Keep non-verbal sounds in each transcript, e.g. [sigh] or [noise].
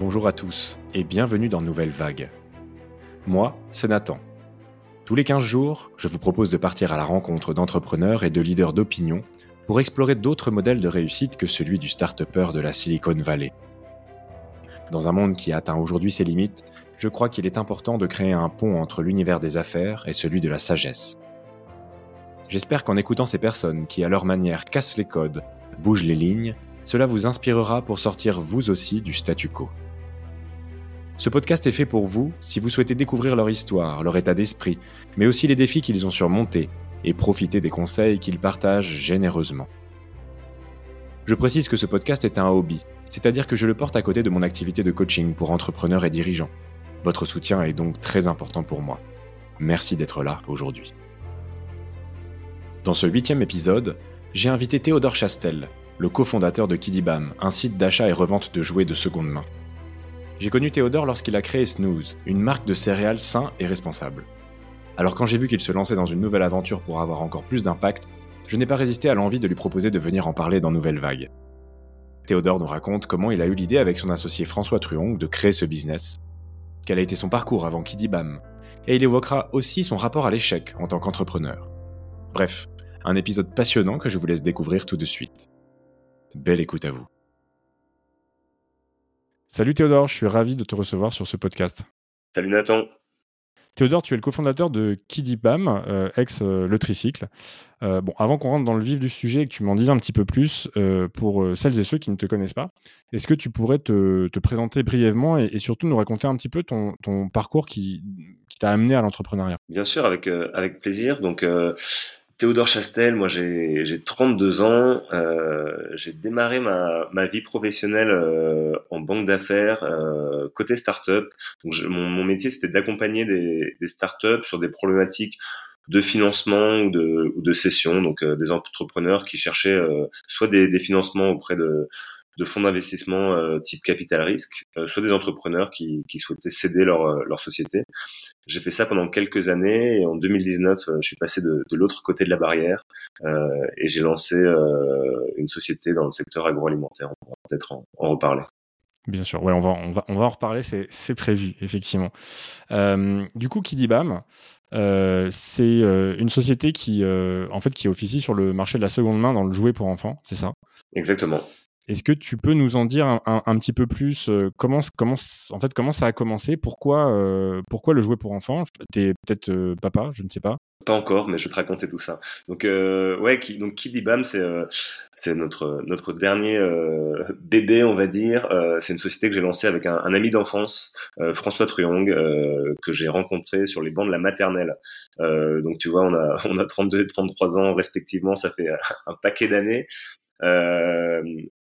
Bonjour à tous et bienvenue dans Nouvelle Vague. Moi, c'est Nathan. Tous les 15 jours, je vous propose de partir à la rencontre d'entrepreneurs et de leaders d'opinion pour explorer d'autres modèles de réussite que celui du start-upper de la Silicon Valley. Dans un monde qui atteint aujourd'hui ses limites, je crois qu'il est important de créer un pont entre l'univers des affaires et celui de la sagesse. J'espère qu'en écoutant ces personnes qui, à leur manière, cassent les codes, bougent les lignes, cela vous inspirera pour sortir vous aussi du statu quo. Ce podcast est fait pour vous si vous souhaitez découvrir leur histoire, leur état d'esprit, mais aussi les défis qu'ils ont surmontés et profiter des conseils qu'ils partagent généreusement. Je précise que ce podcast est un hobby, c'est-à-dire que je le porte à côté de mon activité de coaching pour entrepreneurs et dirigeants. Votre soutien est donc très important pour moi. Merci d'être là aujourd'hui. Dans ce huitième épisode, j'ai invité Théodore Chastel, le cofondateur de Kidibam, un site d'achat et revente de jouets de seconde main. J'ai connu Théodore lorsqu'il a créé Snooze, une marque de céréales sains et responsables. Alors quand j'ai vu qu'il se lançait dans une nouvelle aventure pour avoir encore plus d'impact, je n'ai pas résisté à l'envie de lui proposer de venir en parler dans Nouvelle Vague. Théodore nous raconte comment il a eu l'idée avec son associé François Truong de créer ce business, quel a été son parcours avant Kidibam, et il évoquera aussi son rapport à l'échec en tant qu'entrepreneur. Bref, un épisode passionnant que je vous laisse découvrir tout de suite. Belle écoute à vous. Salut Théodore, je suis ravi de te recevoir sur ce podcast. Salut Nathan. Théodore, tu es le cofondateur de Kidibam, euh, ex euh, Le Tricycle. Euh, bon, avant qu'on rentre dans le vif du sujet et que tu m'en dises un petit peu plus, pour celles et ceux qui ne te connaissent pas, est-ce que tu pourrais te, présenter brièvement et, surtout nous raconter un petit peu ton, parcours qui, qui t'a amené à l'entrepreneuriat? Bien sûr, avec, avec plaisir. Donc, Théodore Chastel, moi j'ai 32 ans, euh, j'ai démarré ma, ma, vie professionnelle euh, en banque d'affaires euh, côté start-up. Donc mon, métier c'était d'accompagner des, des start-up sur des problématiques de financement ou de, ou cession, donc des entrepreneurs qui cherchaient soit des, financements auprès de de fonds d'investissement euh, type capital risque, euh, soit des entrepreneurs qui, qui souhaitaient céder leur, euh, leur société. J'ai fait ça pendant quelques années et en 2019, je suis passé de, de l'autre côté de la barrière et j'ai lancé une société dans le secteur agroalimentaire. On va peut-être en, reparler. Bien sûr, ouais, on va, on va, on va en reparler, c'est prévu, effectivement. Euh, du coup, Kidibam, euh, c'est une société qui, en fait, qui officie sur le marché de la seconde main dans le jouet pour enfants, c'est ça? Exactement. Est-ce que tu peux nous en dire un, petit peu plus euh, comment, en fait, ça a commencé? Pourquoi, euh, le jouer pour enfants? Tu es peut-être euh, papa, je ne sais pas. Pas encore, mais je vais te raconter tout ça. Donc, ouais, donc c'est notre dernier bébé, on va dire. c'est une société que j'ai lancée avec un, ami d'enfance, François Truong, que j'ai rencontré sur les bancs de la maternelle. donc, tu vois, on a on a 32 et 33 ans respectivement, ça fait un paquet d'années. Euh,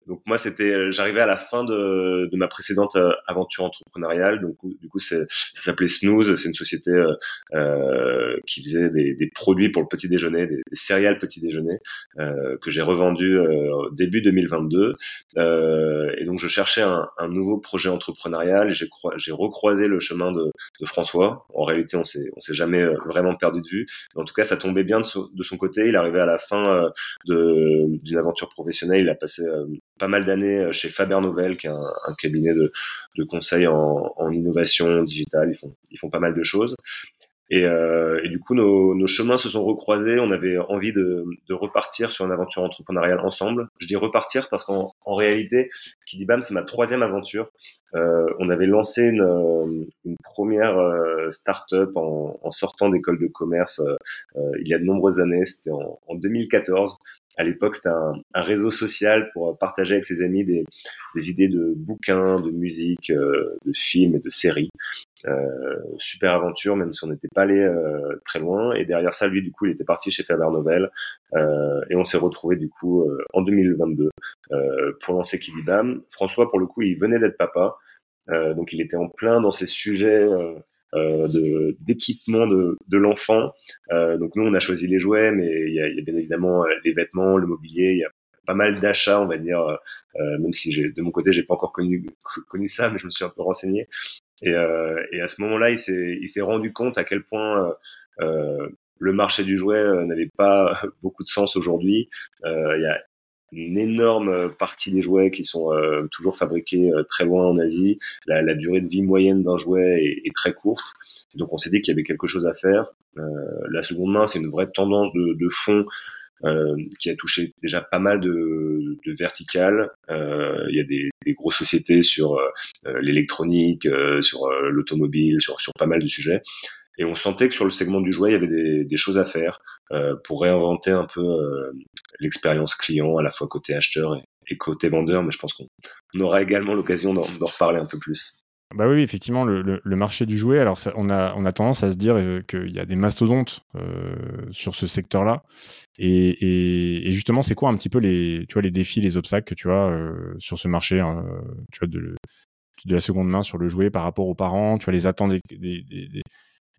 donc moi, c'était, euh, j'arrivais à la fin de, de ma précédente euh, aventure entrepreneuriale. Donc du coup, ça s'appelait Snooze. C'est une société euh, euh, qui faisait des, des, produits pour le petit déjeuner, des, céréales petit déjeuner euh, que j'ai revendu euh, début 2022. et donc je cherchais un, un nouveau projet entrepreneurial. J'ai, recroisé le chemin de, de, François. En réalité, on s'est, on s'est jamais vraiment perdu de vue. en tout cas, ça tombait bien de, de son côté. Il arrivait à la fin de, d'une aventure professionnelle. Il a passé pas mal d'années euh, chez Faber Novel, qui est un, cabinet de, de conseil en, innovation digitale. Ils font, ils font pas mal de choses. Et, euh, et du coup, nos, chemins se sont recroisés. On avait envie de, de, repartir sur une aventure entrepreneuriale ensemble. Je dis repartir parce qu'en en réalité, Kidibam, c'est ma troisième aventure. Euh, on avait lancé une, première start-up en, sortant d'école de commerce il y a de nombreuses années. C'était en 2014 à l'époque, c'était un, un, réseau social pour partager avec ses amis des, des idées de bouquins, de musique, euh, de films et de séries. Euh, super aventure, même si on n'était pas allé euh, très loin. Et derrière ça, lui, du coup, il était parti chez Faber Novel. Euh, et on s'est retrouvé du coup euh, en 2022 pour lancer Kidibam. François, pour le coup, il venait d'être papa. donc il était en plein dans ces sujets euh, d'équipement de, de l'enfant. Euh, donc nous, on a choisi les jouets, mais il y a, y a, bien évidemment euh, les vêtements, le mobilier. Il y a pas mal d'achats, on va dire, euh, même si de mon côté, j'ai pas encore connu connu ça, mais je me suis un peu renseigné. Et, euh, et à ce moment-là, il s'est il s'est rendu compte à quel point le marché du jouet n'avait pas [laughs] beaucoup de sens aujourd'hui. il y a une énorme partie des jouets qui sont toujours fabriqués très loin en Asie. La, la durée de vie moyenne d'un jouet est, est, très courte. Donc on s'est dit qu'il y avait quelque chose à faire. la seconde main, c'est une vraie tendance de, de fond euh, qui a touché déjà pas mal de, de verticales. Euh, il y a des, des grosses sociétés sur euh, l'électronique, sur l'automobile, sur, sur pas mal de sujets. Et on sentait que sur le segment du jouet, il y avait des, choses à faire pour réinventer un peu l'expérience client, à la fois côté acheteur et, côté vendeur. Mais je pense qu'on aura également l'occasion d'en reparler un peu plus. Bah oui, effectivement, le, marché du jouet, alors on, a, tendance à se dire euh, qu'il y a des mastodontes euh, sur ce secteur-là. Et, justement, c'est quoi un petit peu les, tu vois, les défis, les obstacles que tu as euh, sur ce marché hein, tu vois, de, la seconde main sur le jouet par rapport aux parents Tu as les attentes des,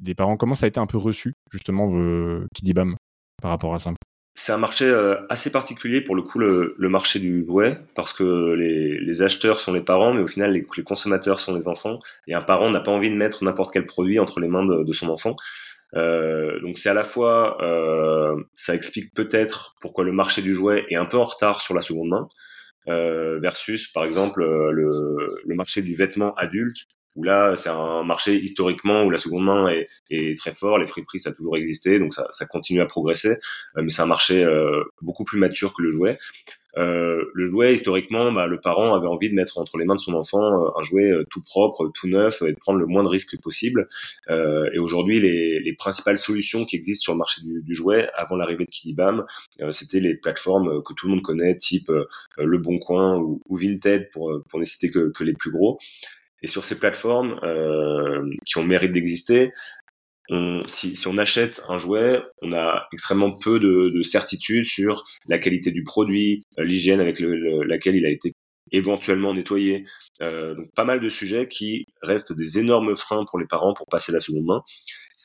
des, parents Comment ça a été un peu reçu, justement, Kidibam, par rapport à ça? C'est un marché euh, assez particulier pour le coup le, marché du jouet parce que les, acheteurs sont les parents mais au final les, consommateurs sont les enfants et un parent n'a pas envie de mettre n'importe quel produit entre les mains de, son enfant. Euh, donc c'est à la fois euh, ça explique peut-être pourquoi le marché du jouet est un peu en retard sur la seconde main versus par exemple le, le marché du vêtement adulte où là c'est un marché historiquement où la seconde main est, est très fort, les friperies ça a toujours existé, donc ça, ça continue à progresser, euh, mais c'est un marché euh, beaucoup plus mature que le jouet. Euh, le jouet historiquement, bah, le parent avait envie de mettre entre les mains de son enfant euh, un jouet tout propre, tout neuf, et de prendre le moins de risques possible. et aujourd'hui, les, les, principales solutions qui existent sur le marché du, du jouet avant l'arrivée de Kidibam, c'était les plateformes que tout le monde connaît, type Le Bon Coin ou, ou Vinted pour pour ne citer que, que les plus gros. Et sur ces plateformes euh, qui ont le mérite d'exister, on, si, si, on achète un jouet, on a extrêmement peu de, de certitude sur la qualité du produit, euh, l'hygiène avec le, laquelle il a été éventuellement nettoyé. Euh, donc pas mal de sujets qui restent des énormes freins pour les parents pour passer la seconde main.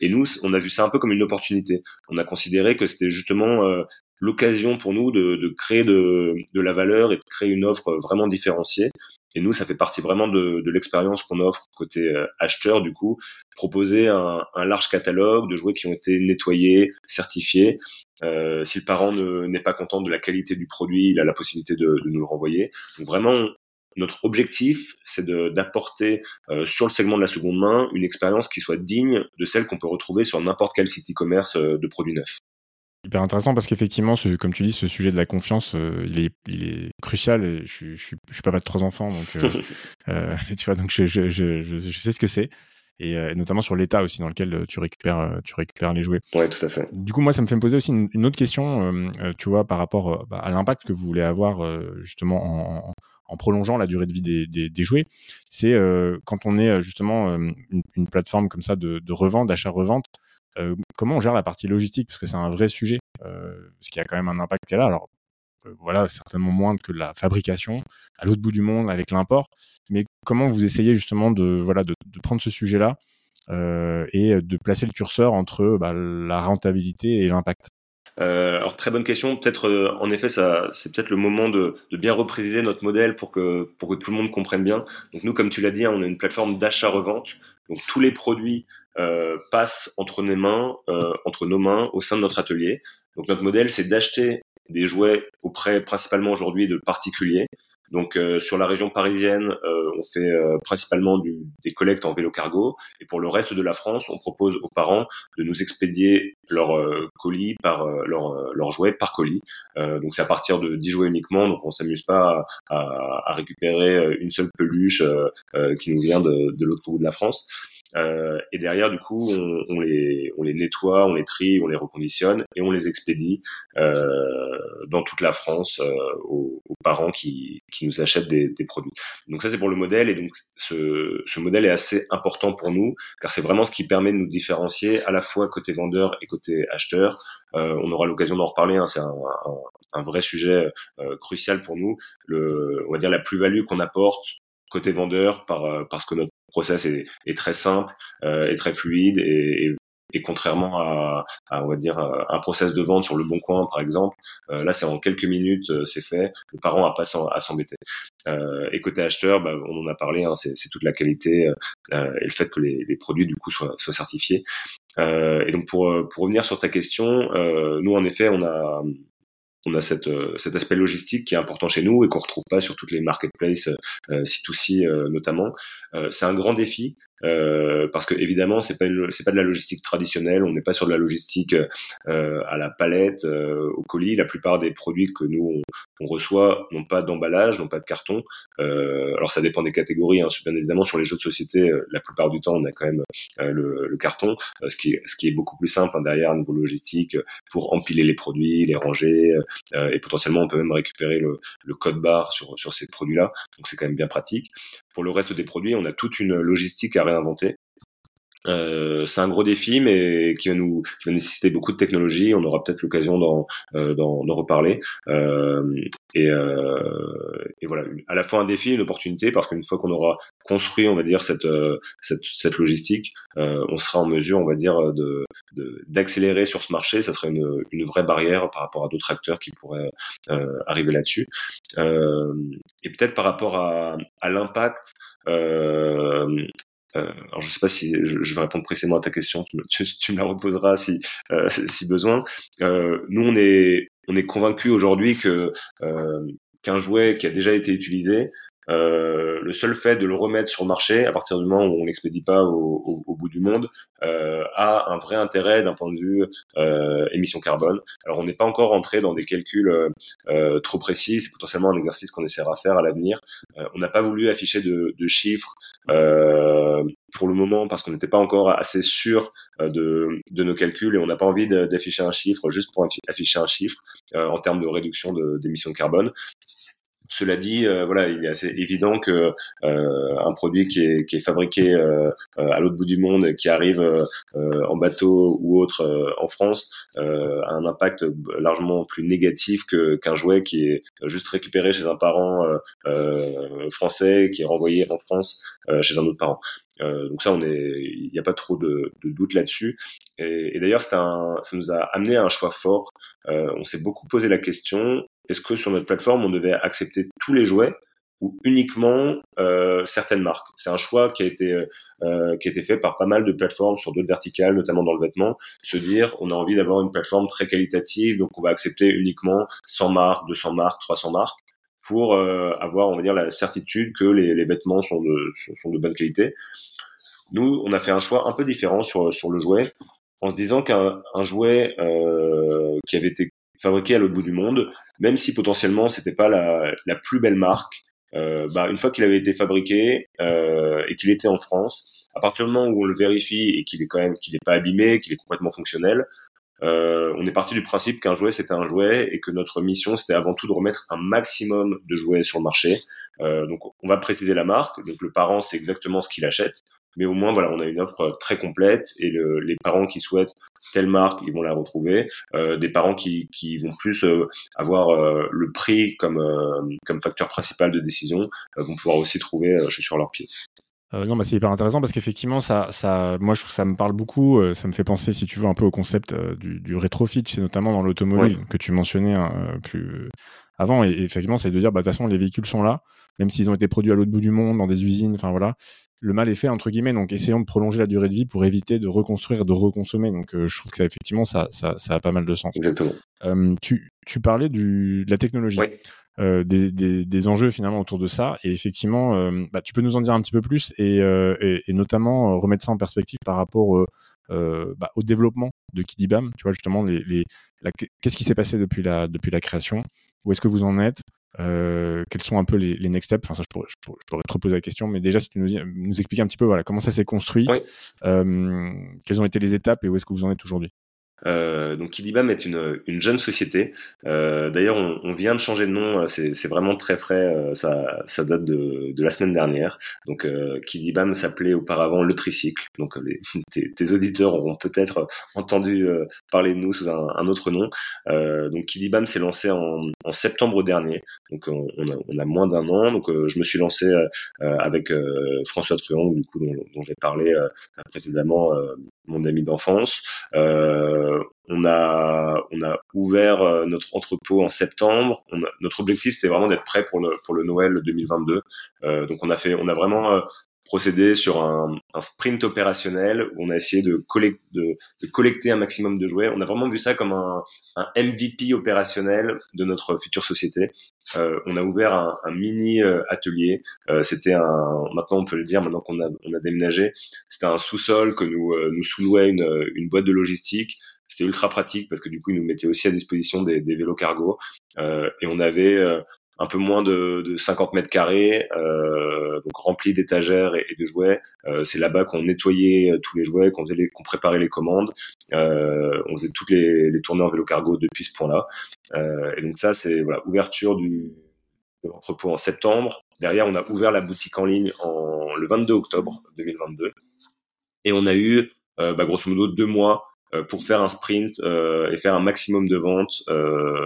Et nous, on a vu ça un peu comme une opportunité. On a considéré que c'était justement euh, l'occasion pour nous de, de créer de, de, la valeur et de créer une offre vraiment différenciée et nous, ça fait partie vraiment de, de l'expérience qu'on offre côté euh, acheteur, du coup, proposer un, large catalogue de jouets qui ont été nettoyés, certifiés. Euh, si le parent n'est pas content de la qualité du produit, il a la possibilité de, nous le renvoyer. Donc vraiment, notre objectif, c'est d'apporter euh, sur le segment de la seconde main une expérience qui soit digne de celle qu'on peut retrouver sur n'importe quel site e-commerce de produits neufs hyper intéressant parce qu'effectivement, comme tu dis, ce sujet de la confiance, euh, il, est, il est crucial. Et je, je, suis, je suis papa de trois enfants, donc euh, [laughs] euh, [laughs] tu vois, donc je, je, je, je sais ce que c'est. Et, notamment sur l'état aussi dans lequel tu récupères, tu récupères les jouets. Ouais, tout à fait. Du coup, moi, ça me fait me poser aussi une, autre question, tu vois, par rapport bah, à l'impact que vous voulez avoir justement en, en, prolongeant la durée de vie des, des, des jouets. C'est quand on est justement une, une, plateforme comme ça de, de revente, d'achat-revente. Euh, comment on gère la partie logistique? Parce que c'est un vrai sujet, euh, parce qu'il y a quand même un impact là. Alors, euh, voilà, certainement moins que la fabrication à l'autre bout du monde avec l'import. Mais comment vous essayez justement de, voilà, de, prendre ce sujet-là et de placer le curseur entre bah, la rentabilité et l'impact? Alors très bonne question. Peut-être, en effet, ça, c'est peut-être le moment de, bien repréciser notre modèle pour que pour que tout le monde comprenne bien. Donc nous, comme tu l'as dit, hein, on est une plateforme d'achat-revente. Donc tous les produits euh, passe entre nos mains, euh, entre nos mains, au sein de notre atelier. Donc notre modèle, c'est d'acheter des jouets auprès principalement aujourd'hui de particuliers. Donc euh, sur la région parisienne, euh, on fait euh, principalement du, des collectes en vélo cargo, et pour le reste de la France, on propose aux parents de nous expédier leurs colis par leurs leur jouets par colis. donc c'est à partir de 10 jouets uniquement, donc on s'amuse pas à, à, à, récupérer une seule peluche qui nous vient de, de l'autre bout de la France. Euh, et derrière, du coup, on, on, les, on les nettoie, on les trie, on les reconditionne et on les expédie euh, dans toute la France euh, aux, aux, parents qui, qui nous achètent des, des, produits. Donc ça, c'est pour le modèle. Et donc, ce, ce modèle est assez important pour nous car c'est vraiment ce qui permet de nous différencier à la fois côté vendeur et côté acheteur. Euh, on aura l'occasion d'en reparler. Hein, c'est un, un, un, vrai sujet euh, crucial pour nous. Le, on va dire la plus-value qu'on apporte côté vendeur par, parce que notre process est, est très simple, euh, est très fluide et, et, et contrairement à, à, on va dire un process de vente sur le bon coin par exemple, euh, là c'est en quelques minutes euh, c'est fait, le parent a pas à s'embêter. Euh, et côté acheteur, bah, on en a parlé, hein, c'est toute la qualité euh, et le fait que les, les, produits du coup soient, soient certifiés. et donc pour pour revenir sur ta question, nous en effet on a on a cette, cet aspect logistique qui est important chez nous et qu'on retrouve pas sur toutes les marketplaces C2C notamment. c'est un grand défi. Euh, parce que évidemment c'est pas c'est pas de la logistique traditionnelle, on n'est pas sur de la logistique euh, à la palette, euh, au colis. La plupart des produits que nous on, reçoit n'ont pas d'emballage, n'ont pas de carton. Euh, alors ça dépend des catégories, hein. bien évidemment sur les jeux de société, la plupart du temps on a quand même le, le, carton, ce qui est, ce qui est beaucoup plus simple hein, derrière au niveau logistique pour empiler les produits, les ranger et potentiellement on peut même récupérer le, le code barre sur sur ces produits-là. Donc c'est quand même bien pratique. Pour le reste des produits, on a toute une logistique à réinventer. Euh, c'est un gros défi, mais qui va nous qui va nécessiter beaucoup de technologie. On aura peut-être l'occasion d'en euh, reparler. Euh, et, euh, et, voilà, à la fois un défi, une opportunité, parce qu'une fois qu'on aura construit, on va dire cette cette, cette logistique, on sera en mesure, on va dire, de d'accélérer sur ce marché. Ça serait une une vraie barrière par rapport à d'autres acteurs qui pourraient arriver là-dessus. et peut-être par rapport à à l'impact. Euh, euh, alors je ne sais pas si je, vais répondre précisément à ta question, tu, me la reposeras si, euh, [laughs] besoin. Euh, nous, on est, on est convaincu aujourd'hui que qu'un jouet qui a déjà été utilisé, euh, le seul fait de le remettre sur le marché, à partir du moment où on l'expédie pas au, au, au, bout du monde, euh, a un vrai intérêt d'un point de vue euh, émission carbone. Alors on n'est pas encore entré dans des calculs trop précis, c'est potentiellement un exercice qu'on essaiera de faire à l'avenir. on n'a pas voulu afficher de, de chiffres euh, pour le moment parce qu'on n'était pas encore assez sûr euh, de, de nos calculs et on n'a pas envie d'afficher un chiffre juste pour afficher un chiffre euh, en termes de réduction d'émissions de, carbone. Cela dit, euh, voilà, il est assez évident que euh, un produit qui est, qui est fabriqué euh, à l'autre bout du monde, qui arrive en bateau ou autre en France, a un impact largement plus négatif que qu'un jouet qui est juste récupéré chez un parent français, qui est renvoyé en France chez un autre parent. donc ça, on est, il n'y a pas trop de, de doute là-dessus. Et, et d'ailleurs, ça nous a amené à un choix fort. on s'est beaucoup posé la question est-ce que sur notre plateforme, on devait accepter tous les jouets ou uniquement euh, certaines marques? C'est un choix qui a été euh, euh, qui a été fait par pas mal de plateformes sur d'autres verticales, notamment dans le vêtement. Se dire, on a envie d'avoir une plateforme très qualitative, donc on va accepter uniquement 100 marques, 200 marques, 300 marques pour avoir, on va dire, la certitude que les, les vêtements sont de, sont de bonne qualité. Nous, on a fait un choix un peu différent sur, sur le jouet, en se disant qu'un jouet euh, qui avait été fabriqué à l'autre bout du monde, même si potentiellement c'était pas la, la, plus belle marque. Euh, bah, une fois qu'il avait été fabriqué euh, et qu'il était en France, à partir du moment où on le vérifie et qu'il est quand même qu'il n'est pas abîmé, qu'il est complètement fonctionnel, euh, on est parti du principe qu'un jouet c'était un jouet et que notre mission c'était avant tout de remettre un maximum de jouets sur le marché. Euh, donc on va préciser la marque, donc le parent sait exactement ce qu'il achète mais au moins voilà, on a une offre très complète et le, les parents qui souhaitent telle marque, ils vont la retrouver. Euh, des parents qui, qui vont plus euh, avoir euh, le prix comme euh, comme facteur principal de décision vont pouvoir aussi trouver sur leurs pieds. Euh, non, bah, c'est hyper intéressant parce qu'effectivement, ça, ça, moi, je trouve ça me parle beaucoup. ça me fait penser, si tu veux, un peu au concept du, du rétrofit, c'est notamment dans l'automobile que tu mentionnais hein, plus avant. Et, effectivement, c'est de dire, bah, de toute façon, les véhicules sont là, même s'ils ont été produits à l'autre bout du monde, dans des usines. Enfin voilà, le mal est fait entre guillemets. Donc essayons de prolonger la durée de vie pour éviter de reconstruire, de reconsommer. Donc euh, je trouve que ça, effectivement ça, ça, ça, a pas mal de sens. Exactement. Euh, tu, tu, parlais du, de la technologie. Euh, des, des, des, enjeux finalement autour de ça et effectivement bah, tu peux nous en dire un petit peu plus et, et, et notamment remettre ça en perspective par rapport bah, au développement de Kidibam tu vois justement les, les qu'est-ce qui s'est passé depuis la depuis la création? Où est-ce que vous en êtes? Quels sont un peu les, les next steps? Enfin, ça, je pourrais, je, pourrais, te reposer la question, mais déjà, si tu nous, nous expliques un petit peu voilà, comment ça s'est construit, euh, quelles ont été les étapes et où est-ce que vous en êtes aujourd'hui? Euh, donc Kidibam est une, une jeune société. Euh, D'ailleurs, on, on, vient de changer de nom. Euh, c'est vraiment très frais. Euh, ça, ça date de, de, la semaine dernière. Donc euh, Kidibam s'appelait auparavant le tricycle. Donc les, [laughs] tes, tes, auditeurs auront peut-être entendu euh, parler de nous sous un, un autre nom. donc Kidibam s'est lancé en, en, septembre dernier. Donc on, on, a, on a, moins d'un an. Donc je me suis lancé avec François Truand, du coup dont, dont j'ai parlé précédemment, mon ami d'enfance. Euh, euh, on a on a ouvert euh, notre entrepôt en septembre. notre objectif c'était vraiment d'être prêt pour le pour le Noël 2022. Euh, donc on a fait on a vraiment procédé sur un, sprint opérationnel où on a essayé de, collecter, un maximum de jouets. On a vraiment vu ça comme un, MVP opérationnel de notre future société. Euh, on a ouvert un, mini euh, atelier. Euh, c'était un, maintenant on peut le dire, maintenant qu'on a, on a déménagé, c'était un sous-sol que nous euh, nous sous-louait une, une boîte de logistique. C'était ultra pratique parce que du coup, ils nous mettaient aussi à disposition des, des vélos cargo. Euh, et on avait un peu moins de, de 50 mètres carrés, euh, donc rempli d'étagères et, de jouets. Euh, c'est là-bas qu'on nettoyait euh, tous les jouets, qu'on faisait préparait les commandes. Euh, on faisait toutes les, les tournées en vélo cargo depuis ce point-là. Euh, et donc ça, c'est voilà ouverture du de l'entrepôt en septembre. Derrière, on a ouvert la boutique en ligne en le 22 octobre 2022. Et on a eu, euh, bah, grosso modo, deux mois pour faire un sprint et faire un maximum de ventes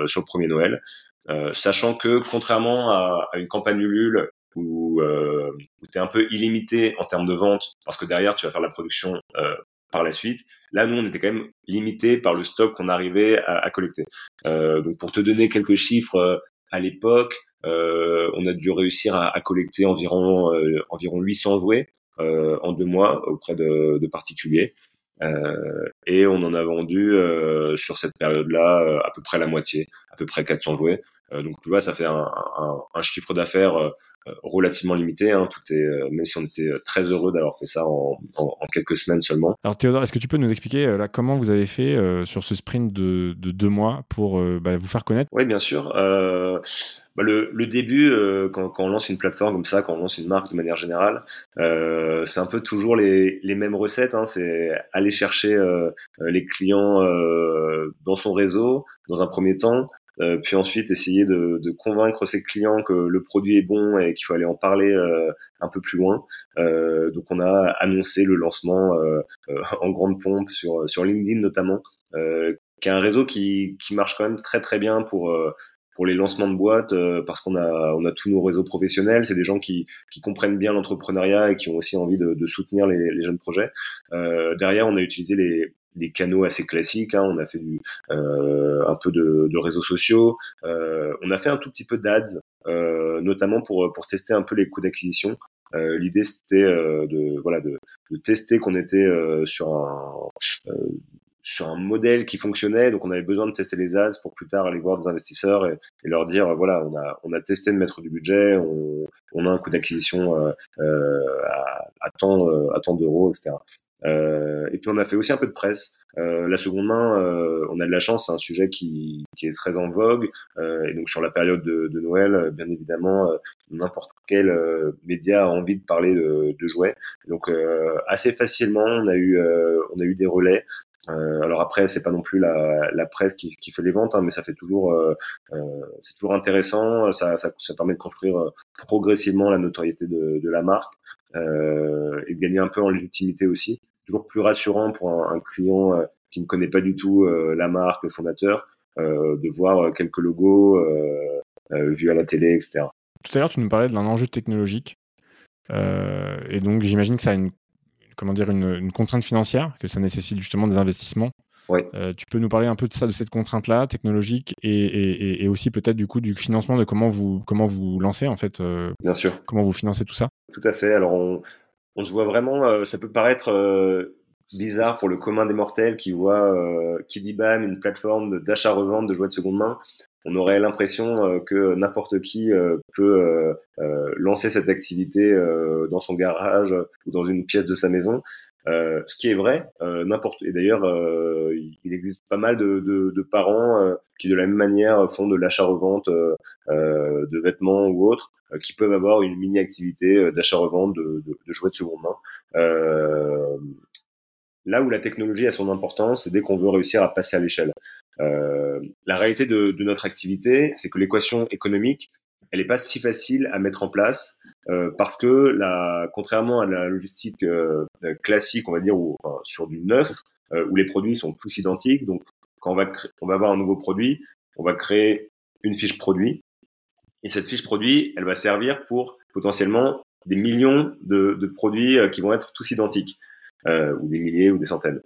sur le premier Noël. Euh, sachant que contrairement à, à une campagne Ulule où, euh, où tu es un peu illimité en termes de vente, parce que derrière tu vas faire la production euh, par la suite, là nous on était quand même limité par le stock qu'on arrivait à, à collecter. Euh, donc pour te donner quelques chiffres, euh, à l'époque, euh, on a dû réussir à, à collecter environ environ 800 jouets en deux mois auprès de, de particuliers. Euh, et on en a vendu euh, sur cette période-là à peu près la moitié, à peu près 400 jouets. Euh, donc tu vois, ça fait un, un, un chiffre d'affaires euh, relativement limité. Hein. Tout est, même si on était très heureux d'avoir fait ça en, en, en, quelques semaines seulement. Alors Théodore, est-ce que tu peux nous expliquer là comment vous avez fait euh, sur ce sprint de, de deux mois pour euh, bah, vous faire connaître? Oui, bien sûr. Euh, bah, le, le, début, quand, quand, on lance une plateforme comme ça, quand on lance une marque de manière générale, c'est un peu toujours les, les mêmes recettes. Hein. C'est aller chercher les clients dans son réseau dans un premier temps, euh, puis ensuite essayer de, de, convaincre ses clients que le produit est bon et qu'il faut aller en parler euh, un peu plus loin. Euh, donc on a annoncé le lancement euh, euh, en grande pompe sur, sur LinkedIn notamment, qui est un réseau qui, qui marche quand même très très bien pour pour les lancements de boîtes parce qu'on a on a tous nos réseaux professionnels c'est des gens qui qui comprennent bien l'entrepreneuriat et qui ont aussi envie de, de soutenir les, les, jeunes projets euh, derrière on a utilisé les des canaux assez classiques. Hein. On a fait du, euh, un peu de, de, réseaux sociaux. Euh, on a fait un tout petit peu d'ads, euh, notamment pour pour tester un peu les coûts d'acquisition. Euh, L'idée c'était euh, de voilà de, de tester qu'on était euh, sur un sur un modèle qui fonctionnait, donc on avait besoin de tester les ads pour plus tard aller voir des investisseurs et, et leur dire voilà on a on a testé de mettre du budget, on, on a un coût d'acquisition à, à tant à tant d'euros etc. Euh, et puis on a fait aussi un peu de presse. Euh, la seconde main, euh, on a de la chance, c'est un sujet qui, qui, est très en vogue. Euh, et donc sur la période de, de Noël, bien évidemment, euh, n'importe quel euh, média a envie de parler de, de jouets. Donc assez facilement, on a eu, on a eu des relais. alors après, c'est pas non plus la, la presse qui, qui, fait les ventes, hein, mais ça fait toujours, c'est toujours intéressant. Ça, ça, ça, permet de construire progressivement la notoriété de, de la marque euh, et de gagner un peu en légitimité aussi. Toujours plus rassurant pour un, un client euh, qui ne connaît pas du tout euh, la marque, le fondateur, euh, de voir quelques logos vus à la télé, etc. Tout à l'heure, tu nous parlais d'un enjeu technologique. et donc, j'imagine que ça a une, comment dire, une, une, contrainte financière, que ça nécessite justement des investissements. Ouais. Euh, tu peux nous parler un peu de ça, de cette contrainte-là, technologique, et, et, et aussi peut-être du coup du financement, de comment vous comment vous lancez en fait. Euh, Bien sûr. Comment vous financez tout ça? Tout à fait. Alors on, on se voit vraiment. Euh, ça peut paraître euh, bizarre pour le commun des mortels qui voit euh, Kidibam, une plateforme d'achat-revente de jouets de seconde main. On aurait l'impression que n'importe qui peut lancer cette activité dans son garage ou dans une pièce de sa maison. Euh, ce qui est vrai, euh, n'importe. Et d'ailleurs, euh, il existe pas mal de, de, de parents euh, qui, de la même manière, font de l'achat-revente euh, de vêtements ou autres, qui peuvent avoir une mini activité d'achat-revente de, de, jouets de seconde main. là où la technologie a son importance, c'est dès qu'on veut réussir à passer à l'échelle. la réalité de notre activité, c'est que l'équation économique, elle n'est pas si facile à mettre en place euh, parce que contrairement à la logistique euh, classique, on va dire, où, enfin, sur du neuf, euh, où les produits sont tous identiques, donc quand on va, avoir un nouveau produit, on va créer une fiche produit, et cette fiche produit, elle va servir pour potentiellement des millions de produits qui vont être tous identiques, ou des milliers ou des centaines.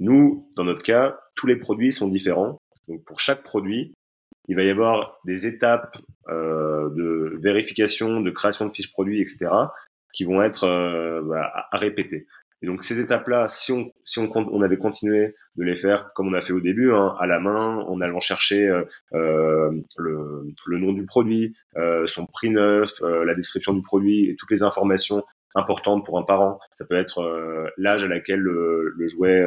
Nous, dans notre cas, tous les produits sont différents. Donc pour chaque produit, il va y avoir des étapes euh, de vérification, de création de fiches produits, etc., qui vont être à, à, répéter. Et donc ces étapes-là, si on si on, on avait continué de les faire comme on a fait au début, hein, à la main, en allant chercher euh, euh le, le, nom du produit, euh, son prix neuf, euh, la description du produit et toutes les informations importantes pour un parent. Ça peut être euh, l'âge à laquelle le, le jouet,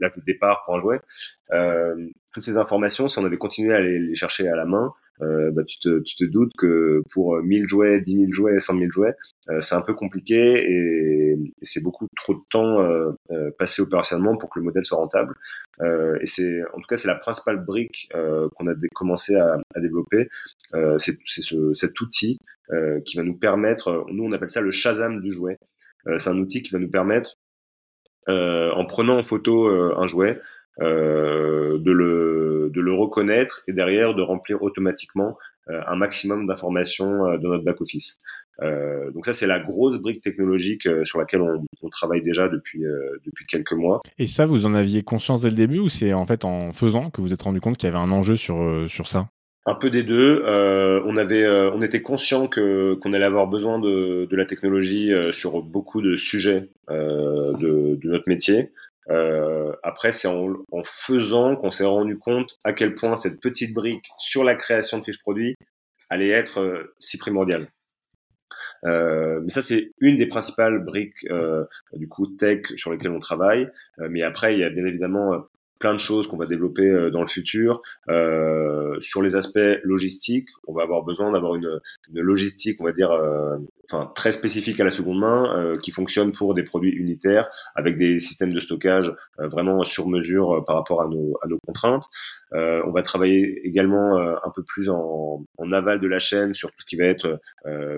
euh, l'âge de départ pour un jouet. toutes ces informations, si on avait continué à les, les chercher à la main, euh, bah, tu, te, tu te doutes que pour 1000 jouets, 10 000 jouets, 100 000 jouets, euh, c'est un peu compliqué et, et c'est beaucoup trop de temps euh, euh, passé opérationnellement pour que le modèle soit rentable. Euh, et c'est, en tout cas, c'est la principale brique qu'on a commencé à, à développer. c'est ce, cet outil qui va nous permettre, nous on appelle ça le Shazam du jouet. c'est un outil qui va nous permettre, en prenant en photo un jouet, euh, de, le, de le reconnaître et derrière de remplir automatiquement euh, un maximum d'informations euh, dans notre back-office. Euh, donc ça, c'est la grosse brique technologique sur laquelle on, on travaille déjà depuis, depuis quelques mois. Et ça, vous en aviez conscience dès le début ou c'est en fait en faisant que vous vous êtes rendu compte qu'il y avait un enjeu sur, sur ça? Un peu des deux. Euh, on avait, euh, on était conscient que qu'on allait avoir besoin de, de la technologie sur beaucoup de sujets euh, de, de, notre métier. Euh, après, c'est en, en, faisant qu'on s'est rendu compte à quel point cette petite brique sur la création de fiches produits allait être euh, si primordiale. Euh, mais ça, c'est une des principales briques euh, du coup tech sur lesquelles on travaille. Euh, mais après, il y a bien évidemment plein de choses qu'on va développer euh, dans le futur. Euh, sur les aspects logistiques, on va avoir besoin d'avoir une, une, logistique, on va dire, euh, enfin très spécifique à la seconde main, euh, qui fonctionne pour des produits unitaires, avec des systèmes de stockage euh, vraiment sur mesure par rapport à nos, à nos contraintes. on va travailler également un peu plus en, en, aval de la chaîne sur tout ce qui va être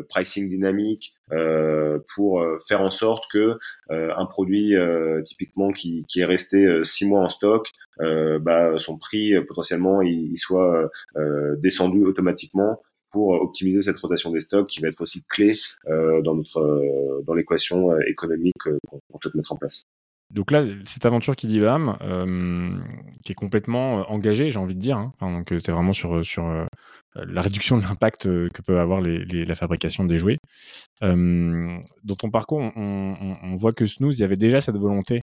pricing dynamique, pour faire en sorte que un produit typiquement qui, qui est resté six mois en stock euh, bah, son prix euh, potentiellement il, soit euh, descendu automatiquement pour optimiser cette rotation des stocks qui va être aussi clé dans notre dans l'équation économique qu'on souhaite mettre en place. Donc là, cette aventure qui dit euh, qui est complètement engagée, j'ai envie de dire. Hein. Donc c'est vraiment sur sur euh, la réduction de l'impact que peut avoir la fabrication des jouets. Euh, dans ton parcours, on, voit que Snooze, il y avait déjà cette volonté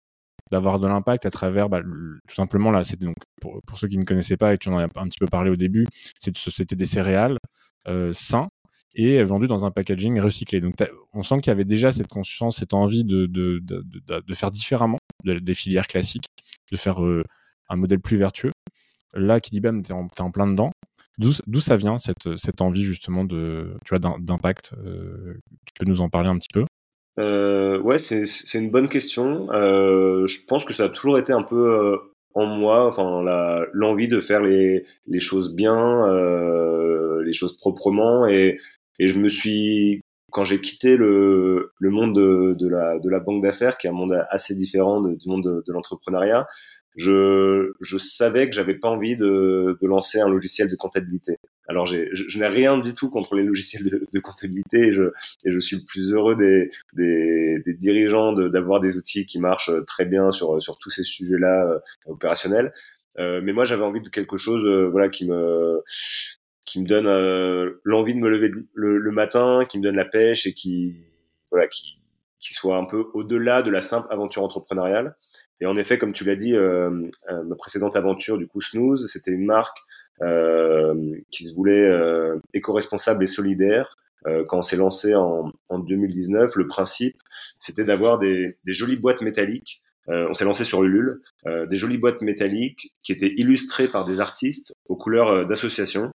d'avoir de l'impact à travers bah, tout simplement là donc pour, ceux qui ne connaissaient pas et tu en as un petit peu parlé au début c'était des céréales euh, sains et vendus dans un packaging recyclé. Donc on sent qu'il y avait déjà cette conscience cette envie de, de, de, faire différemment des filières classiques de faire euh, un modèle plus vertueux. Là qui dit bam t'es en, es en plein dedans. D'où ça vient cette, cette envie justement d'impact euh, tu peux nous en parler un petit peu? Euh, ouais, c'est une bonne question. Euh, je pense que ça a toujours été un peu en moi, enfin l'envie de faire les les choses bien, les choses proprement, et je me suis quand j'ai quitté le le monde de, de la de la banque d'affaires, qui est un monde assez différent du monde de, de l'entrepreneuriat, je, je savais que j'avais pas envie de, de lancer un logiciel de comptabilité. Alors je, je n'ai rien du tout contre les logiciels de, de comptabilité et je, et je suis le plus heureux des, des, des dirigeants d'avoir des outils qui marchent très bien sur, sur tous ces sujets-là euh, opérationnels. Euh, mais moi j'avais envie de quelque chose euh, voilà qui me qui me donne euh, l'envie de me lever le, le, matin, qui me donne la pêche et qui voilà qui qui soit un peu au-delà de la simple aventure entrepreneuriale. Et en effet, comme tu l'as dit, euh, euh, ma précédente aventure, du coup, Snooze, c'était une marque euh, qui se voulait euh, éco-responsable et solidaire. Euh, quand on s'est lancé en, en, 2019, le principe, c'était d'avoir des, des, jolies boîtes métalliques. on s'est lancé sur Ulule, des jolies boîtes métalliques qui étaient illustrées par des artistes aux couleurs d'associations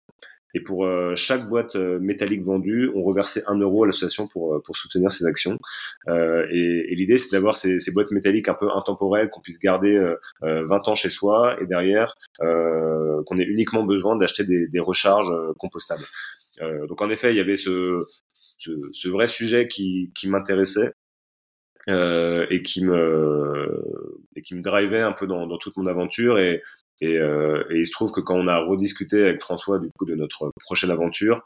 et pour euh, chaque boîte euh, métallique vendue, on reversait un euro à l'association pour, euh, pour soutenir ces actions. et, et l'idée, c'est d'avoir ces, ces, boîtes métalliques un peu intemporelles qu'on puisse garder 20 ans chez soi et derrière qu'on ait uniquement besoin d'acheter des, des, recharges compostables. donc en effet, il y avait ce, ce, ce vrai sujet qui, qui m'intéressait. Euh, et qui me et qui me drivait un peu dans, dans toute mon aventure et, et, euh, et, il se trouve que quand on a rediscuté avec François du coup de notre prochaine aventure,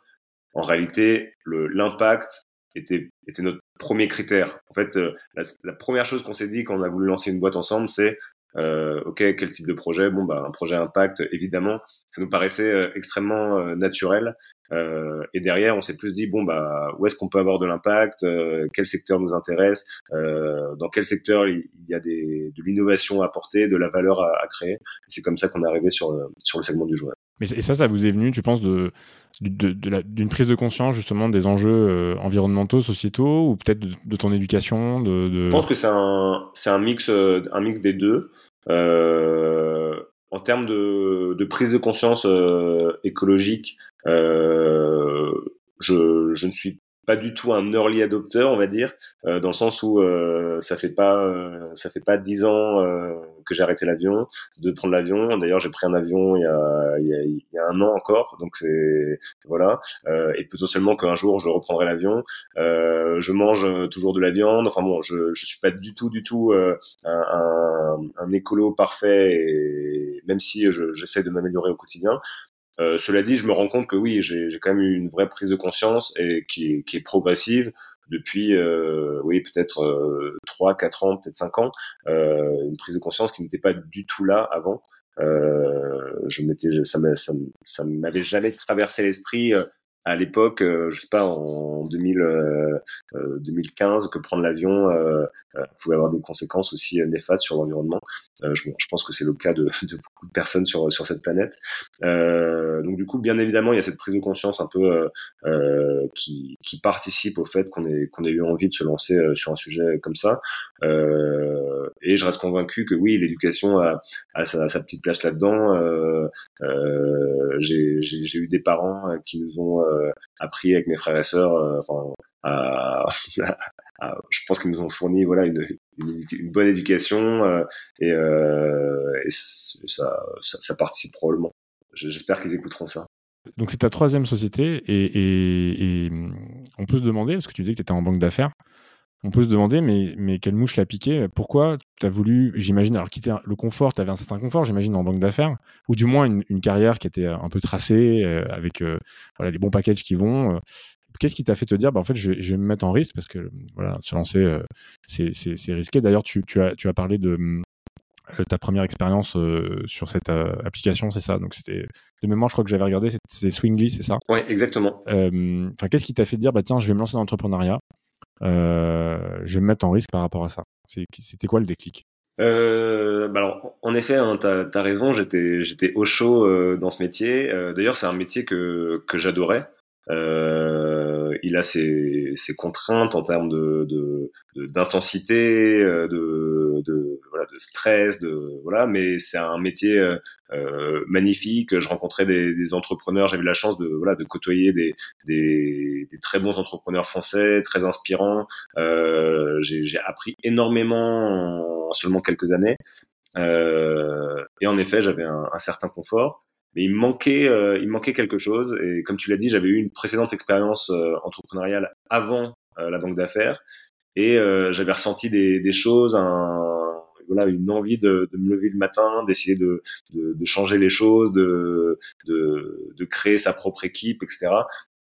en réalité, l'impact était, était notre premier critère. En fait, euh, la, première chose qu'on s'est dit quand on a voulu lancer une boîte ensemble, c'est euh, ok, quel type de projet? Bon, bah, un projet impact, évidemment. Ça nous paraissait euh, extrêmement euh, naturel. Euh, et derrière, on s'est plus dit bon bah où est-ce qu'on peut avoir de l'impact, euh, quel secteur nous intéresse, euh, dans quel secteur il, y a des, de l'innovation à apporter, de la valeur à, à créer. C'est comme ça qu'on est arrivé sur sur le segment du jouet. Mais et ça, ça vous est venu, tu penses, de, d'une de, prise de conscience justement des enjeux environnementaux, sociétaux, ou peut-être de, ton éducation de, Je pense que c'est un, c'est un mix, un mix des deux. Euh, en termes de, prise de conscience euh, écologique, euh, je, je ne suis pas du tout un early adopter, on va dire, euh, dans le sens où euh, ça fait pas euh, ça fait pas dix ans que j'ai arrêté l'avion, de prendre l'avion. D'ailleurs, j'ai pris un avion il y a, il y a, il y a un an encore, donc c'est voilà. et potentiellement qu'un jour je reprendrai l'avion. je mange toujours de la viande. Enfin bon, je je suis pas du tout du tout un, un, écolo parfait, et même si j'essaie de m'améliorer au quotidien. Euh, cela dit, je me rends compte que oui, j'ai quand même eu une vraie prise de conscience et qui, qui est progressive depuis, euh, oui, peut-être euh, 3, 4 ans, peut-être 5 ans, euh, une prise de conscience qui n'était pas du tout là avant. Euh, je m'étais, ça m'avait jamais traversé l'esprit euh, à l'époque, euh, je sais pas, en 2000, euh, 2015, euh, que prendre l'avion euh, pouvait avoir des conséquences aussi néfastes sur l'environnement. Je, je, pense que c'est le cas de, [laughs] de, beaucoup de personnes sur, sur cette planète. donc du coup, bien évidemment, il y a cette prise de conscience un peu qui, qui participe au fait qu'on ait, qu'on ait eu envie de se lancer sur un sujet comme ça. Et je reste convaincu que oui, l'éducation a, sa, petite place là-dedans. J'ai eu des parents qui nous ont euh, appris avec mes frères et sœurs, euh, enfin, [laughs] je pense qu'ils nous ont fourni voilà une, bonne éducation euh, et, ça, participe probablement. J'espère qu'ils écouteront ça. Donc c'est ta troisième société et, et, on peut se demander, parce que tu disais que tu étais en banque d'affaires, on peut se demander, mais, mais quelle mouche l'a piqué? Pourquoi tu as voulu, j'imagine, alors quitter le confort, tu avais un certain confort, j'imagine, en banque d'affaires, ou du moins une, carrière qui était un peu tracée, euh, avec euh, voilà, les bons packages qui vont. Euh. Qu'est-ce qui t'a fait te dire, bah, en fait, je vais, me mettre en risque parce que voilà, se lancer, c'est risqué. D'ailleurs, tu, tu, as, tu as parlé de ta première expérience sur cette application, c'est ça? Donc c'était de mémoire, je crois que j'avais regardé, c'est Swingly, c'est ça? Ouais, exactement. Enfin, qu'est-ce qui t'a fait te dire, bah tiens, je vais me lancer dans l'entrepreneuriat? euh, je vais me mettre en risque par rapport à ça. C'était quoi le déclic? Euh, bah alors, en effet, hein, tu as, raison, j'étais j'étais au chaud euh, dans ce métier. Euh, d'ailleurs, c'est un métier que, que j'adorais. Euh, il a ses, ses, contraintes en termes de d'intensité, de, de, de, voilà, de stress, de voilà. Mais c'est un métier euh, magnifique. Je rencontrais des, des entrepreneurs. J'avais la chance de voilà de côtoyer des, des, des très bons entrepreneurs français, très inspirants. Euh, J'ai appris énormément en seulement quelques années. Euh, et en effet, j'avais un, un, certain confort mais il me manquait, euh, il manquait quelque chose. Et comme tu l'as dit, j'avais eu une précédente expérience euh, entrepreneuriale avant euh, la banque d'affaires, et j'avais ressenti des, des choses, un, voilà, une envie de, de, me lever le matin, d'essayer de, de, de, changer les choses, de, de, créer sa propre équipe, etc.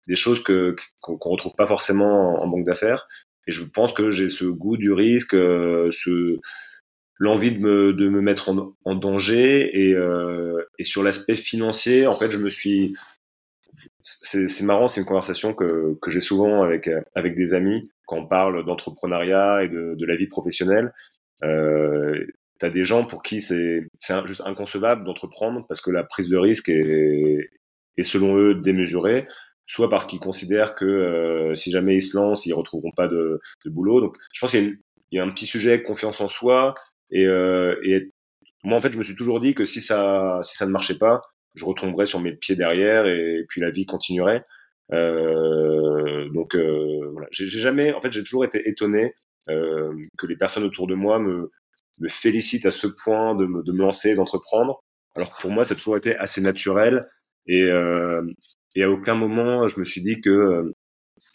Des choses que qu'on ne retrouve pas forcément en, en banque d'affaires. Et je pense que j'ai ce goût du risque, ce l'envie de me, de me mettre en, en danger et, euh, et sur l'aspect financier, en fait, je me suis c'est marrant, c'est une conversation que, que j'ai souvent avec, avec des amis quand on parle d'entrepreneuriat et de, de la vie professionnelle. Euh, tu as des gens pour qui c'est juste inconcevable d'entreprendre parce que la prise de risque est, est selon eux démesurée, soit parce qu'ils considèrent que euh, si jamais ils se lancent, ils retrouveront pas de, de boulot. Donc je pense qu'il y, y, a un petit sujet confiance en soi et, euh, et moi, en fait, je me suis toujours dit que si ça, si ça ne marchait pas, je retomberais sur mes pieds derrière et, puis la vie continuerait. Euh, donc euh, voilà, j'ai jamais, en fait, j'ai toujours été étonné euh, que les personnes autour de moi me, me félicitent à ce point de me, de me lancer, d'entreprendre. Alors pour moi, ça a toujours été assez naturel et, euh, et à aucun moment je me suis dit que euh,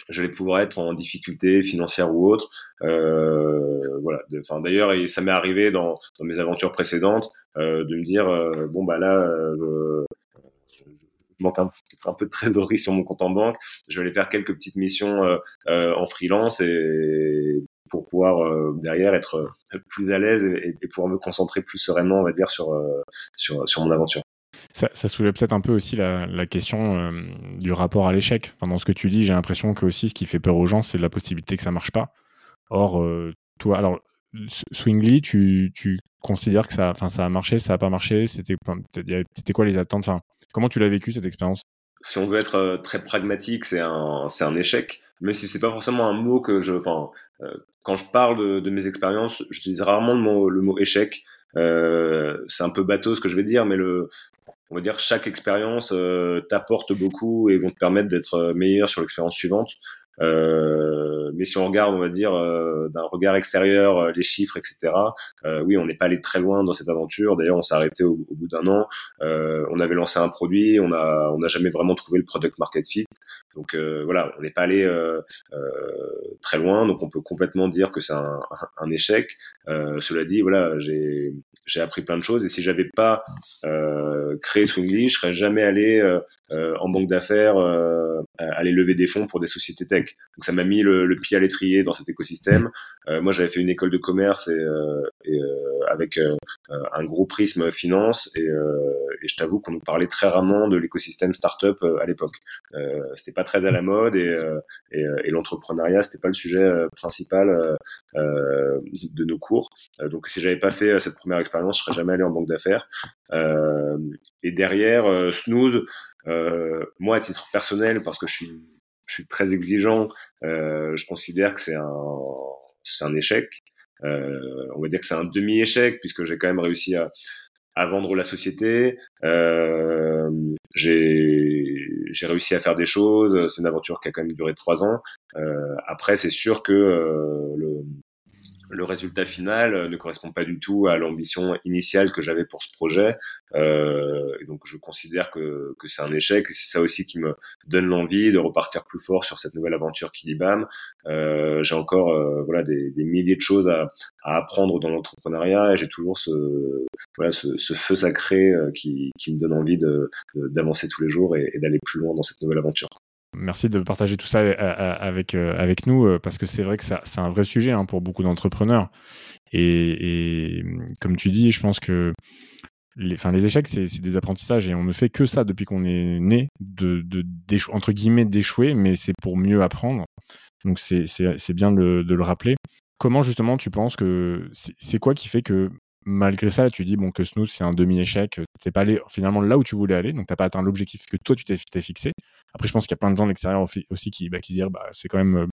j'allais pouvoir être en difficulté financière ou autre. Euh, voilà. Enfin, d'ailleurs, ça m'est arrivé dans, dans, mes aventures précédentes euh, de me dire euh, bon bah là, euh, je manque un, peu de trésorerie sur mon compte en banque. Je vais aller faire quelques petites missions euh, en freelance et pour pouvoir derrière être plus à l'aise et, et, pouvoir me concentrer plus sereinement, on va dire, sur sur, sur mon aventure. Ça, soulève peut-être un peu aussi la, question euh, du rapport à l'échec. Enfin, dans ce que tu dis, j'ai l'impression que aussi ce qui fait peur aux gens, c'est la possibilité que ça marche pas. Or, euh, toi, alors Swingly, tu, considères que ça, ça a marché, ça a pas marché. C'était, quoi les attentes? Enfin, Comment tu l'as vécu cette expérience? Si on veut être euh, très pragmatique, c'est un, échec. Même si c'est pas forcément un mot que je, enfin, quand je parle de, mes expériences, j'utilise rarement le mot échec. Euh, c'est un peu bateau ce que je vais dire, mais le, on va dire chaque expérience euh, t'apporte beaucoup et vont te permettre d'être euh, meilleur sur l'expérience suivante. Euh, mais si on regarde, on va dire, euh, d'un regard extérieur, les chiffres, etc., oui, on n'est pas allé très loin dans cette aventure. D'ailleurs, on s'est arrêté au, bout d'un an. on avait lancé un produit, on a, on n'a jamais vraiment trouvé le product market fit. Donc voilà, on n'est pas allé très loin. Donc on peut complètement dire que c'est un, un, échec. cela dit, voilà, j'ai, j'ai appris plein de choses. Et si j'avais pas créé Swingly, je serais jamais allé en banque d'affaires, aller lever des fonds pour des sociétés tech. Donc ça m'a mis le, le, pied à l'étrier dans cet écosystème. Euh, moi, j'avais fait une école de commerce et, euh, euh, avec un gros prisme finance et, et je t'avoue qu'on nous parlait très rarement de l'écosystème startup à l'époque. c'était pas très à la mode et, et, et l'entrepreneuriat c'était pas le sujet principal de nos cours. donc si j'avais pas fait cette première expérience, je serais jamais allé en banque d'affaires. et derrière, Snooze, moi à titre personnel, parce que je suis très exigeant. Euh, je considère que c'est un, échec. Euh, on va dire que c'est un demi-échec puisque j'ai quand même réussi à, à vendre la société. Euh, j'ai, réussi à faire des choses. C'est une aventure qui a quand même duré trois ans. Euh, après, c'est sûr que euh, le, le résultat final euh, ne correspond pas du tout à l'ambition initiale que j'avais pour ce projet. Euh, donc je considère que, que c'est un échec. Et c'est ça aussi qui me donne l'envie de repartir plus fort sur cette nouvelle aventure Kilibam. Euh, j'ai encore euh, voilà des, des, milliers de choses à, à apprendre dans l'entrepreneuriat et j'ai toujours ce voilà ce, ce feu sacré euh, qui, qui me donne envie de, d'avancer tous les jours et d'aller plus loin dans cette nouvelle aventure. Merci de partager tout ça euh, euh, avec, euh, avec nous, parce que c'est vrai que c'est un vrai sujet hein, pour beaucoup d'entrepreneurs. Et, comme tu dis, je pense que les, enfin, les échecs, c'est des apprentissages et on ne fait que ça depuis qu'on est né, de, de, entre guillemets, d'échouer, mais c'est pour mieux apprendre. Donc c'est bien de, de, le rappeler. Comment justement tu penses que c'est quoi qui fait que malgré ça, tu dis bon que Snooze c'est un demi-échec, t'es pas allé finalement là où tu voulais aller, donc t'as pas atteint l'objectif que toi tu t'es fixé. Après, je pense qu'il y a plein de gens de l'extérieur aussi qui, bah, disent bah, c'est quand même euh,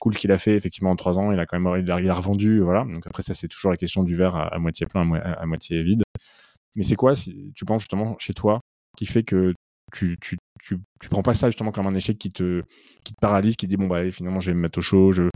cool qu'il a fait effectivement en trois ans, il a quand même il a, revendu, voilà. Donc après ça c'est toujours la question du verre à, moitié plein, à, moitié vide. Mais c'est quoi, si tu penses justement chez toi, qui fait que tu, tu, tu, tu, prends pas ça justement comme un échec qui te, qui te paralyse, qui te dit bon bah finalement je vais me mettre au chaud, je,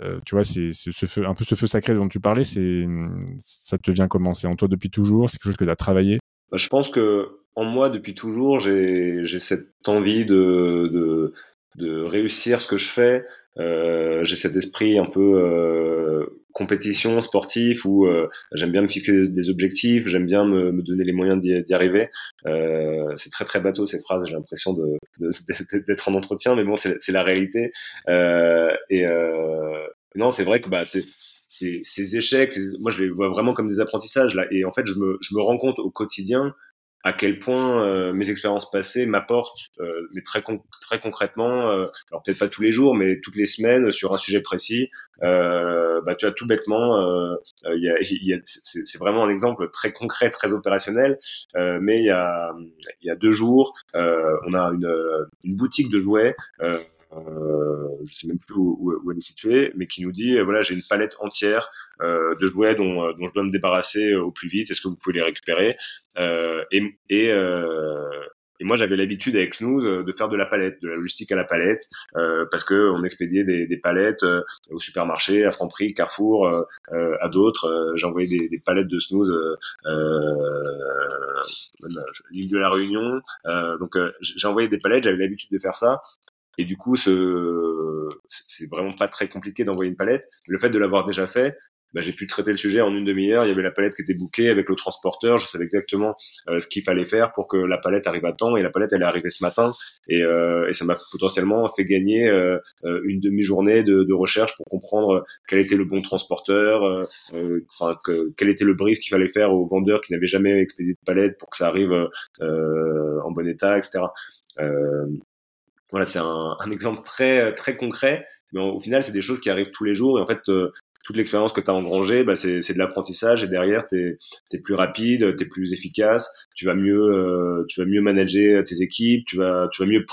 euh, tu vois, c'est ce feu, un peu ce feu sacré dont tu parlais, ça te vient comment? C'est en toi depuis toujours? C'est quelque chose que tu as travaillé? Bah, Je pense que en moi depuis toujours, j'ai cette envie de réussir ce que je fais. Euh, j'ai cet esprit un peu euh, compétition sportif où euh, j'aime bien me fixer des objectifs, j'aime bien me, me, donner les moyens d'y arriver. Euh, c'est très très bateau ces phrases, j'ai l'impression de, d'être en entretien, mais bon, c'est la réalité. Euh, et non, c'est vrai que bah, c'est ces échecs, moi je les vois vraiment comme des apprentissages là. Et en fait, je me, je me rends compte au quotidien à quel point euh, mes expériences passées m'apportent, euh, mais très très concrètement, euh, alors peut-être pas tous les jours, mais toutes les semaines sur un sujet précis. bah tu as tout bêtement, il y a, y a c'est vraiment un exemple très concret, très opérationnel. mais il y a il y a deux jours, on a une une boutique de jouets, je sais même plus où, où, elle est située, mais qui nous dit voilà j'ai une palette entière euh, de jouets dont, euh, dont je dois me débarrasser euh, au plus vite. Est-ce que vous pouvez les récupérer Et, et et moi, j'avais l'habitude avec Snooze de faire de la palette, de la logistique à la palette, euh, parce que on expédiait des, des palettes euh, au supermarché, à Franprix, Carrefour, euh, à d'autres. J'envoyais des, des, palettes de Snooze l'île de la Réunion. donc, j'ai envoyé des palettes. J'avais l'habitude de faire ça. Et du coup, ce c'est vraiment pas très compliqué d'envoyer une palette. Le fait de l'avoir déjà fait, bah, j'ai pu traiter le sujet en une demi-heure. Il y avait la palette qui était bookée avec le transporteur. Je savais exactement ce qu'il fallait faire pour que la palette arrive à temps. Et la palette, elle est arrivée ce matin. Et, et ça m'a potentiellement fait gagner une demi-journée de, de, recherche pour comprendre quel était le bon transporteur, enfin quel était le brief qu'il fallait faire aux vendeurs qui n'avaient jamais expédié de palette pour que ça arrive en bon état, etc. Euh, voilà, c'est un, un, exemple très très concret, mais au final, c'est des choses qui arrivent tous les jours. Et en fait, euh, toute l'expérience que tu as engrangée, bah, c'est, de l'apprentissage. Et derrière, tu es, plus rapide, tu es plus efficace, tu vas mieux, euh, tu vas mieux manager tes équipes, tu vas, tu vas mieux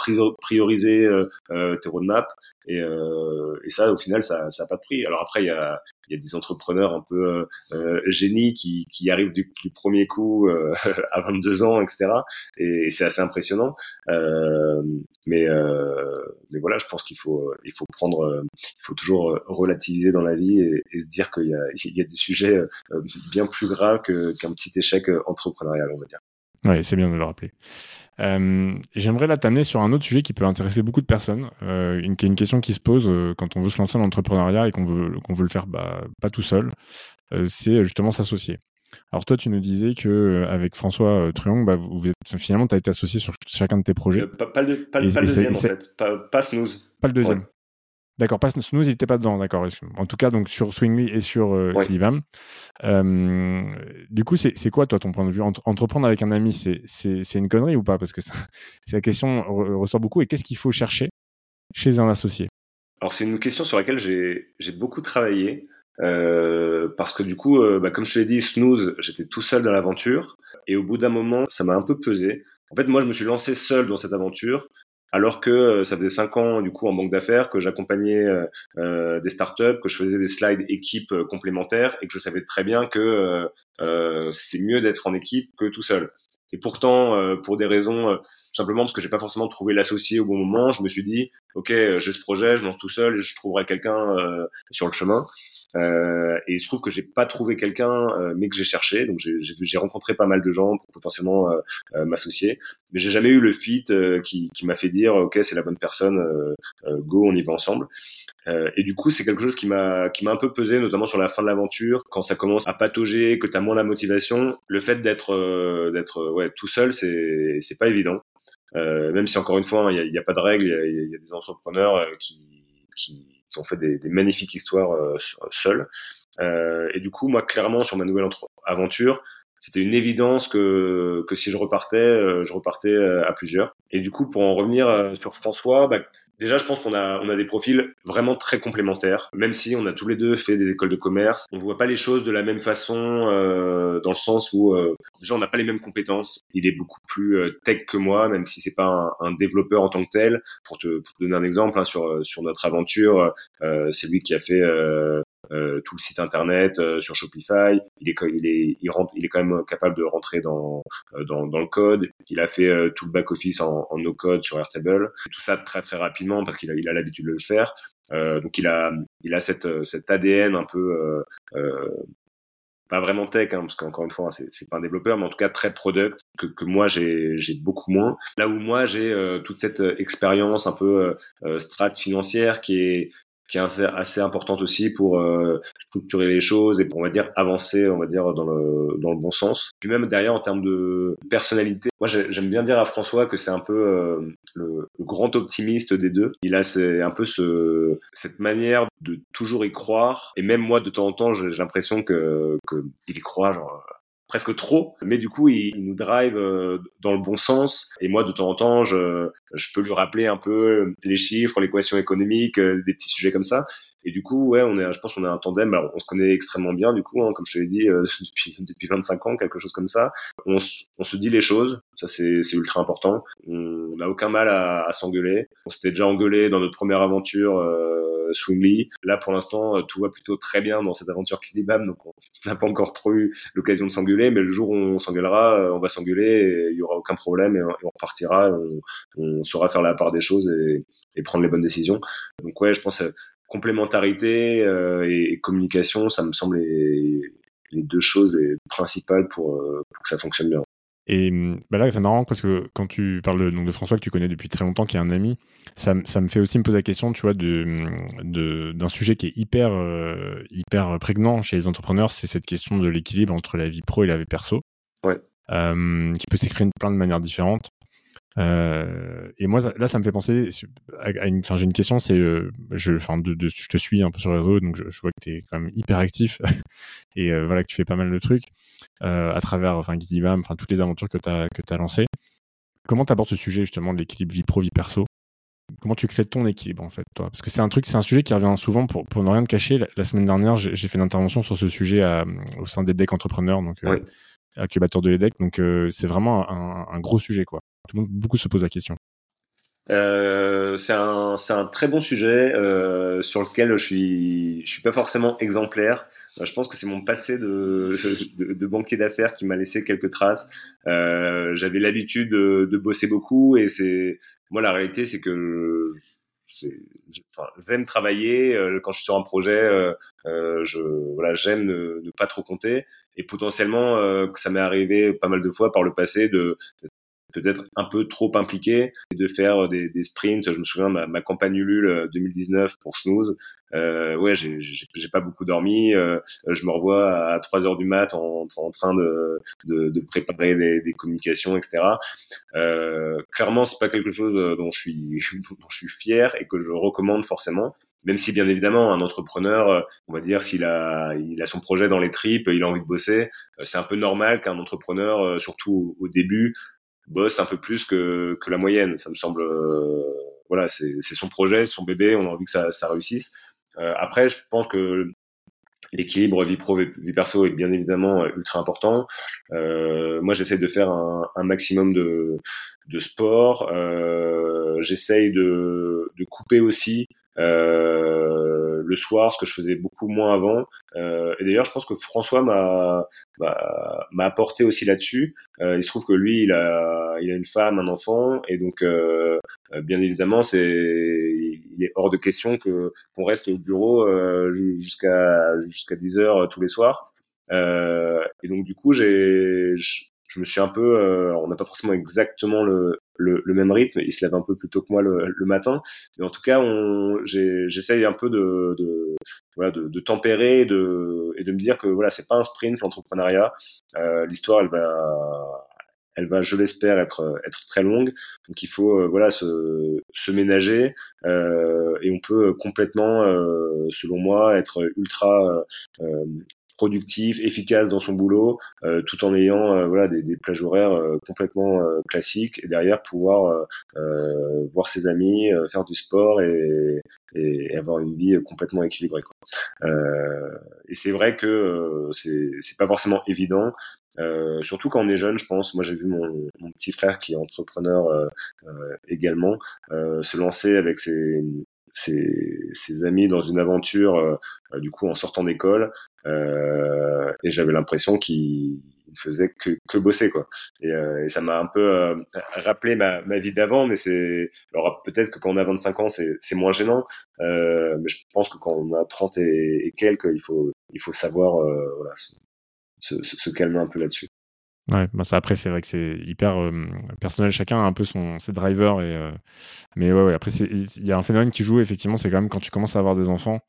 prioriser euh, tes roadmaps. Et, euh, et ça, au final, ça n'a pas de prix. Alors après, il y a, y a des entrepreneurs un peu euh, euh génies qui, qui arrivent du, premier coup euh, [laughs] à 22 ans, etc. Et, c'est assez impressionnant. Euh, mais, euh, mais voilà, je pense qu'il faut, il faut prendre, il faut toujours relativiser dans la vie et, se dire qu'il y a, [laughs] il y a des sujets bien plus graves qu'un petit échec entrepreneurial, on va dire. Oui, c'est bien de le rappeler. Euh, j'aimerais là t'amener sur un autre sujet qui peut intéresser beaucoup de personnes, euh, une, qui est une question qui se pose euh, quand on veut se lancer dans l'entrepreneuriat et qu'on veut, qu'on veut le faire bah, pas tout seul, c'est justement s'associer. Alors toi, tu nous disais que avec François Truong, bah, vous, finalement, tu as été associé sur chacun de tes projets. pas, le, pas, le deuxième, en fait. Pas, pas Snooze. Pas le deuxième. D'accord, pas Snooze, il n'était pas dedans, d'accord. En tout cas, donc sur Swingly et sur euh, euh du coup, c'est quoi, toi, ton point de vue? Entreprendre avec un ami, c'est une connerie ou pas? Parce que c'est [laughs] la question ressort beaucoup. Et qu'est-ce qu'il faut chercher chez un associé? Alors, c'est une question sur laquelle j'ai beaucoup travaillé. Euh, parce que du coup, euh, bah, comme je te l'ai dit, Snooze, j'étais tout seul dans l'aventure. Et au bout d'un moment, ça m'a un peu pesé. En fait, moi, je me suis lancé seul dans cette aventure alors que euh, ça faisait cinq ans du coup en banque d'affaires que j'accompagnais euh, euh, des startups, que je faisais des slides équipes complémentaires et que je savais très bien que c'était mieux d'être en équipe que tout seul. Et pourtant, pour des raisons simplement parce que j'ai pas forcément trouvé l'associé au bon moment, je me suis dit ok, j'ai ce projet, je lance tout seul et je trouverai quelqu'un sur le chemin. Euh, et il se trouve que j'ai pas trouvé quelqu'un, euh, mais que j'ai cherché. Donc j'ai rencontré pas mal de gens pour potentiellement euh, m'associer, mais j'ai jamais eu le fit qui, qui m'a fait dire ok c'est la bonne personne, go on y va ensemble. et du coup, c'est quelque chose qui m'a qui m'a un peu pesé, notamment sur la fin de l'aventure, quand ça commence à patauger, que tu as moins la motivation. Le fait d'être d'être ouais tout seul, c'est c'est pas évident. même si encore une fois, il n'y a, a, pas de règles, il y, y a, des entrepreneurs qui qui qui ont fait des, magnifiques histoires euh, seuls. Euh, et du coup, moi, clairement, sur ma nouvelle aventure, c'était une évidence que, que si je repartais, euh, je repartais à plusieurs. Et du coup, pour en revenir sur François, bah, Déjà, je pense qu'on a, on a des profils vraiment très complémentaires. Même si on a tous les deux fait des écoles de commerce, on voit pas les choses de la même façon, euh, dans le sens où euh, déjà on n'a pas les mêmes compétences. Il est beaucoup plus euh, tech que moi, même si c'est pas un, développeur en tant que tel. Pour te, pour te donner un exemple, hein, sur sur notre aventure, euh, c'est lui qui a fait euh, tout le site internet euh, sur Shopify. Il est, il est, il rentre, il est quand même capable de rentrer dans euh, dans, dans le code. Il a fait tout le back office en, en no code sur Airtable. Tout ça très très rapidement parce qu'il a, il a l'habitude de le faire. donc il a, il a cette, cet ADN un peu pas vraiment tech, hein, parce qu'encore une fois, c'est, c'est pas un développeur, mais en tout cas très product, que, que moi j'ai, j'ai beaucoup moins. Là où moi j'ai toute cette expérience un peu euh, strat financière qui est qui est assez, importante aussi pour euh, structurer les choses et pour, on va dire, avancer, on va dire, dans le, dans le bon sens. Puis même derrière, en termes de personnalité, moi, j'aime bien dire à François que c'est un peu euh, le, le, grand optimiste des deux. Il a c'est un peu ce, cette manière de toujours y croire. Et même moi, de temps en temps, j'ai l'impression que, que il y croit, genre, presque trop, mais du coup, il, nous drive euh, dans le bon sens. Et moi, de temps en temps, je, je peux lui rappeler un peu les chiffres, l'équation économique, euh, des petits sujets comme ça. Et du coup, ouais, on est, je pense qu'on est un tandem. Alors, on se connaît extrêmement bien, du coup, hein, comme je te l'ai dit, euh, [laughs] depuis, depuis 25 ans, quelque chose comme ça. On, on se dit les choses, ça c'est ultra important. On n'a aucun mal à, à s'engueuler. On s'était déjà engueulé dans notre première aventure. Euh, Swingly. Là, pour l'instant, euh, tout va plutôt très bien dans cette aventure Kidibam, donc on [laughs] n'a pas encore trop eu l'occasion de s'engueuler, mais le jour où on s'engueulera, euh, on va s'engueuler, il y aura aucun problème et, on repartira, on, on, saura faire la part des choses et, et, prendre les bonnes décisions. Donc ouais, je pense complémentarité et, communication, ça me semble les, les deux choses les principales pour, pour que ça fonctionne bien. Et mmh, bah là, c'est marrant parce que quand tu parles de, donc de François que tu connais depuis très longtemps, qui est un ami, ça, ça me fait aussi me poser la question, tu vois, de, mmh, d'un sujet qui est hyper, euh, hyper prégnant chez les entrepreneurs, c'est cette question de l'équilibre entre la vie pro et la vie perso. Ouais. Euh, qui peut s'écrire de plein de manières différentes. Euh, et moi, là, ça me fait penser à une. Enfin, j'ai une question. C'est, je, enfin, je te suis un peu sur les réseaux, donc je, vois que tu es quand même hyper actif [laughs] et voilà que tu fais pas mal de trucs à travers, enfin, Gizibam, enfin, toutes les aventures que tu as que as lancées. Comment tu abordes ce sujet justement de l'équilibre vie pro vie perso? Comment tu crées ton équilibre en fait, toi? Parce que c'est un truc, c'est un sujet qui revient souvent. Pour, pour ne rien te cacher, la, semaine dernière, j'ai fait une intervention sur ce sujet au sein des decks entrepreneurs, donc incubateur de l'EDEC. Donc c'est vraiment un, gros sujet quoi. Tout le monde, beaucoup se pose la question. Euh, c'est un, un, très bon sujet euh, sur lequel je suis, je suis pas forcément exemplaire. Euh, je pense que c'est mon passé de, de, banquier d'affaires qui m'a laissé quelques traces. Euh, J'avais l'habitude de, de, bosser beaucoup et c'est moi la réalité c'est que enfin, j'aime travailler euh, quand je suis sur un projet. Euh, je voilà j'aime ne, ne, pas trop compter et potentiellement ça m'est arrivé pas mal de fois par le passé de peut-être un peu trop impliqué et de faire des, des sprints. Je me souviens ma, ma campagne Ulule 2019 euh, pour Snooze. Euh, ouais, j'ai pas beaucoup dormi. Euh, je me revois à 3 heures du mat en, en train de, de, de préparer des, des, communications, etc. Euh, clairement, c'est pas quelque chose dont je suis [laughs] dont je suis fier et que je recommande forcément même si bien évidemment un entrepreneur, on va dire s'il a il a son projet dans les tripes, il a envie de bosser, c'est un peu normal qu'un entrepreneur, surtout au début, bosse un peu plus que, que la moyenne. Ça me semble, euh, voilà, c'est son projet, son bébé, on a envie que ça, ça réussisse. Euh, après, je pense que l'équilibre vie pro vie perso est bien évidemment ultra important. Euh, moi, j'essaie de faire un, maximum de, de sport. Euh, J'essaye de, de couper aussi. Euh, le soir, ce que je faisais beaucoup moins avant. Euh, et d'ailleurs, je pense que François m'a m'a apporté aussi là-dessus. Euh, il se trouve que lui, il a il a une femme, un enfant, et donc euh, bien évidemment, c'est il est hors de question que qu'on reste au bureau jusqu'à jusqu'à 10 heures tous les soirs. et donc du coup, j'ai je me suis un peu, on n'a pas forcément exactement le, le, le, même rythme. Il se lève un peu plus tôt que moi le, le matin. Mais en tout cas, j'essaye un peu de, de, voilà, de, de tempérer de, et de me dire que voilà, c'est pas un sprint l'entrepreneuriat. Euh, L'histoire, elle va, elle va, je l'espère, être, être très longue. Donc il faut euh, voilà se, se ménager euh, et on peut complètement, euh, selon moi, être ultra euh, productif, efficace dans son boulot, euh, tout en ayant euh, voilà des, des, plages horaires euh, complètement classiques et derrière pouvoir voir ses amis, faire du sport et, et, avoir une vie complètement équilibrée. Quoi. et c'est vrai que c'est c'est pas forcément évident. Euh, surtout quand on est jeune, je pense. Moi, j'ai vu mon, mon, petit frère qui est entrepreneur euh, euh, également se lancer avec ses, ses, ses, amis dans une aventure, du coup, en sortant d'école. Euh, et j'avais l'impression qu'il ne faisait que, que bosser quoi. Et, euh, et ça m'a un peu euh, rappelé ma, ma vie d'avant, mais c'est alors peut-être que quand on a 25 ans c'est moins gênant, euh, mais je pense que quand on a 30 et, quelques, il faut il faut savoir euh, voilà, se, se, se, calmer un peu là-dessus. Ouais, bah ça après c'est vrai que c'est hyper euh, personnel, chacun a un peu son ses drivers et euh, mais ouais, ouais après il y a un phénomène qui joue effectivement, c'est quand même quand tu commences à avoir des enfants,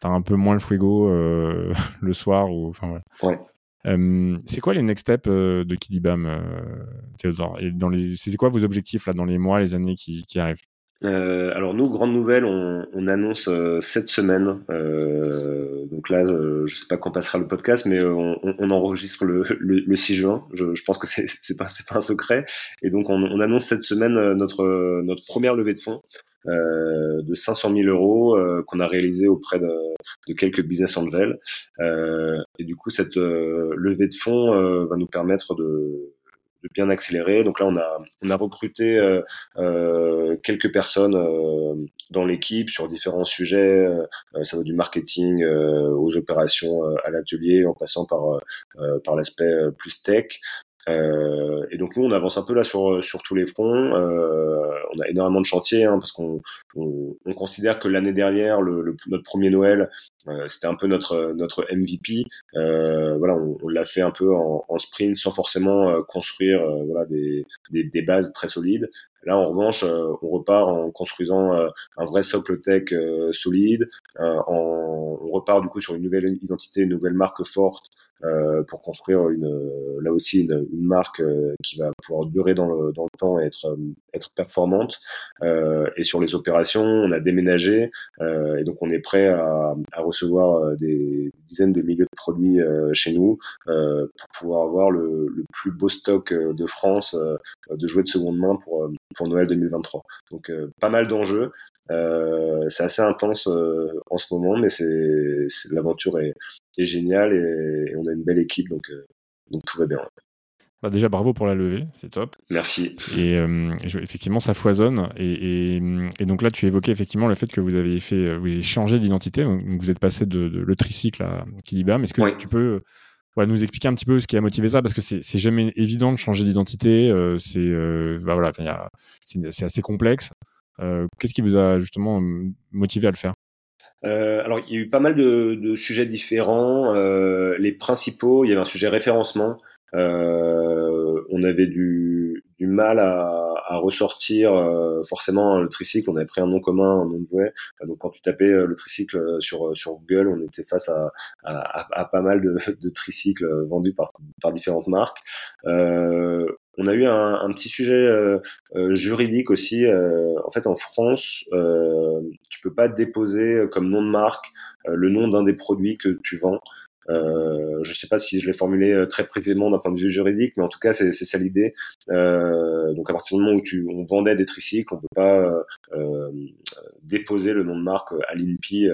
t'as un peu moins le fuego euh, [laughs] le soir ou enfin voilà. Ouais. Euh, c'est quoi les next steps euh, de Kidibam, euh, Théodore? Et dans les, c'est quoi vos objectifs là dans les mois, les années qui, qui arrivent? Euh, alors nous, grande nouvelle, on, on annonce euh, cette semaine. Euh, donc là, je sais pas quand passera le podcast, mais on, on enregistre le, le, le, 6 juin. Je, je pense que c'est, [laughs] c'est pas pas un secret. Et donc on, on, annonce cette semaine notre notre première levée de fonds. Euh, de 500 000 euros euh, qu'on a réalisé auprès de, de, quelques business angels. Euh, et du coup, cette levée de fonds va nous permettre de, de bien accélérer. Donc là, on a, on a recruté euh, euh, quelques personnes euh, dans l'équipe sur différents sujets. ça va du marketing aux opérations à l'atelier, en passant par par l'aspect plus tech. Et donc nous, on avance un peu là sur sur tous les fronts. on a énormément de chantiers hein, parce qu'on on, considère que l'année dernière, le, notre premier Noël, c'était un peu notre notre MVP. voilà, on, on l'a fait un peu en, en sprint sans forcément construire voilà des, des, des bases très solides. Là, en revanche, euh, on repart en construisant euh, un vrai socle tech euh, solide. En, on repart du coup sur une nouvelle identité, une nouvelle marque forte euh, pour construire une, là aussi une, une marque qui va pouvoir durer dans le, dans le temps et être, être performante. Euh, et sur les opérations, on a déménagé euh, et donc on est prêt à, à recevoir des dizaines de milliers de produits chez nous pour pouvoir avoir le, le, plus beau stock de France de jouets de seconde main pour, pour Noël 2023. Donc pas mal d'enjeux. Euh, c'est assez intense euh, en ce moment, mais c'est l'aventure est, est, géniale et, on a une belle équipe, donc, euh, donc tout va bien. Bah déjà, bravo pour la levée, c'est top. Merci. Et effectivement, ça foisonne. Et, et, donc là, tu évoquais effectivement le fait que vous avez fait, vous avez changé d'identité. Vous êtes passé de, de le tricycle à Kilibam. Est-ce que tu peux nous expliquer un petit peu ce qui a motivé ça? Parce que c'est jamais évident de changer d'identité. c'est bah voilà, c'est assez complexe. Euh, qu'est-ce qui vous a justement motivé à le faire? Euh, alors, il y a eu pas mal de, sujets différents. Euh, les principaux, il y avait un sujet référencement. On avait du, mal à, ressortir forcément le tricycle. On avait pris un nom commun, un nom de jouet. Donc, quand tu tapais le tricycle sur Google, on était face à, pas mal de, [laughs] de tricycles vendus par, par différentes marques. Euh, on a eu un, petit sujet euh, euh, juridique aussi. Euh, en fait, en France, tu peux pas déposer comme nom de marque le nom d'un des produits que tu vends. Euh, je ne sais pas si je l'ai formulé très précisément d'un point de vue juridique, mais en tout cas c'est ça l'idée. Euh, donc à partir du moment où tu, on vendait des tricycles, on peut pas euh, déposer le nom de marque à l'INPI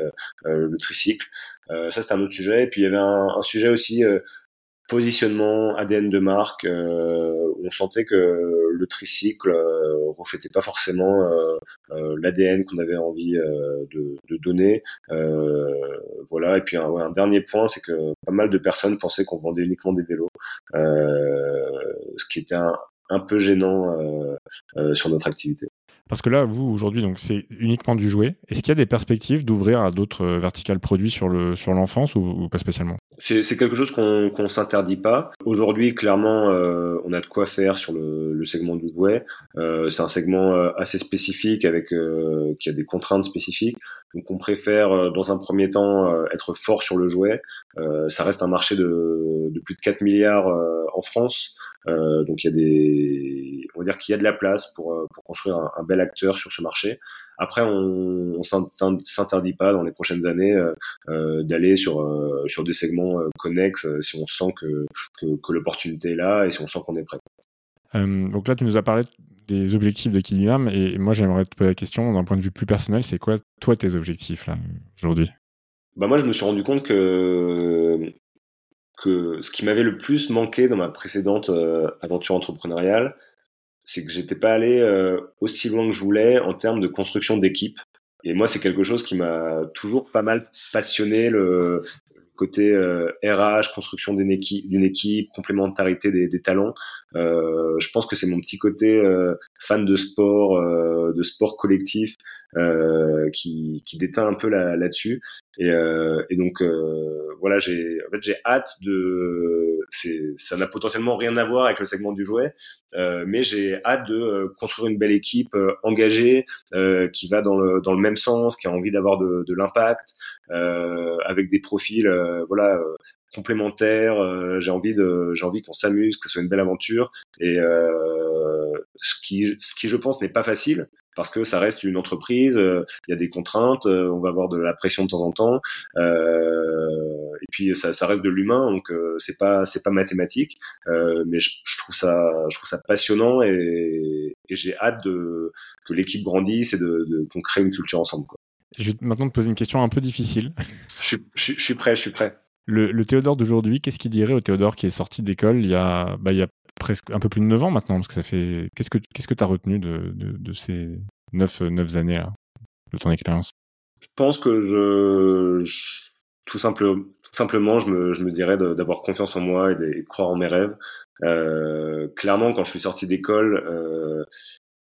le tricycle. ça c'est un autre sujet. Et puis il y avait un sujet aussi positionnement, ADN de marque, euh, on sentait que le tricycle euh, reflétait pas forcément euh, euh l'ADN qu'on avait envie de, de, donner. voilà. Et puis un, un dernier point, c'est que pas mal de personnes pensaient qu'on vendait uniquement des vélos, ce qui était un, un peu gênant sur notre activité. Parce que là, vous, aujourd'hui, donc c'est uniquement du jouet. Est-ce qu'il y a des perspectives d'ouvrir à d'autres verticales produits sur l'enfance sur ou, ou, pas spécialement? C'est quelque chose qu'on qu'on s'interdit pas. Aujourd'hui, clairement, euh, on a de quoi faire sur le, le segment du jouet. Euh, c'est un segment euh, assez spécifique avec euh, qui a des contraintes spécifiques. Donc, on préfère euh, dans un premier temps euh, être fort sur le jouet. ça reste un marché de, plus de 4 milliards en France. donc, il y a on va dire qu'il y a de la place pour construire un, bel acteur sur ce marché. Après, on, on s'interdit pas dans les prochaines années euh, euh d'aller sur euh, sur des segments euh, connexes si on sent que que, que l'opportunité est là et si on sent qu'on est prêt. donc là, tu nous as parlé des objectifs de Kiliam et moi j'aimerais te poser la question d'un point de vue plus personnel, c'est quoi toi tes objectifs là aujourd'hui? Bah moi je me suis rendu compte que que ce qui m'avait le plus manqué dans ma précédente aventure entrepreneuriale, c'est que j'étais pas allé euh, aussi loin que je voulais en termes de construction d'équipe. Et moi, c'est quelque chose qui m'a toujours pas mal passionné, le côté euh, RH, construction d'une équipe, complémentarité des talents. Euh, je pense que c'est mon petit côté euh, fan de sport, euh, de sport collectif, qui, qui déteint un peu là, là-dessus. Et, et donc voilà, j'ai en fait j'ai hâte de ça n'a potentiellement rien à voir avec le segment du jouet, euh, mais j'ai hâte de euh, construire une belle équipe euh, engagée qui va dans le dans le même sens, qui a envie d'avoir de, de l'impact, avec des profils voilà complémentaires. j'ai envie de j'ai envie qu'on s'amuse, que ce soit une belle aventure et ce qui ce qui je pense n'est pas facile parce que ça reste une entreprise, il y a des contraintes, on va avoir de la pression de temps en temps. Euh, et puis ça, ça reste de l'humain, donc euh, c'est pas c'est pas mathématique, euh, mais je, je, trouve ça je trouve ça passionnant et, et j'ai hâte de que l'équipe grandisse et de, de qu'on crée une culture ensemble. Quoi. Je vais maintenant te poser une question un peu difficile. je, je, je suis prêt, je suis prêt. Le, Théodore d'aujourd'hui, qu'est-ce qu'il dirait au Théodore qui est sorti d'école il y a bah, presque un peu plus de 9 ans maintenant parce que ça fait qu'est-ce que qu'est-ce que tu as retenu de, de, ces 9 9 années là, de ton expérience? Je pense que je, tout simplement simplement, je me, je me dirais d'avoir confiance en moi et de, croire en mes rêves. Euh, clairement, quand je suis sorti d'école, euh,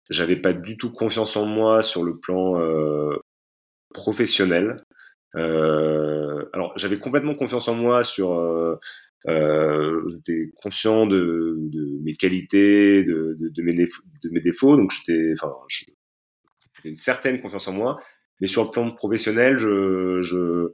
j'avais pas du tout confiance en moi sur le plan euh, professionnel. Euh, alors, j'avais complètement confiance en moi sur. Euh, euh j'étais conscient de, de, mes qualités, de, de, de, mes, défauts, de mes défauts, donc j'étais, enfin, j'avais une certaine confiance en moi. Mais sur le plan professionnel, je, je,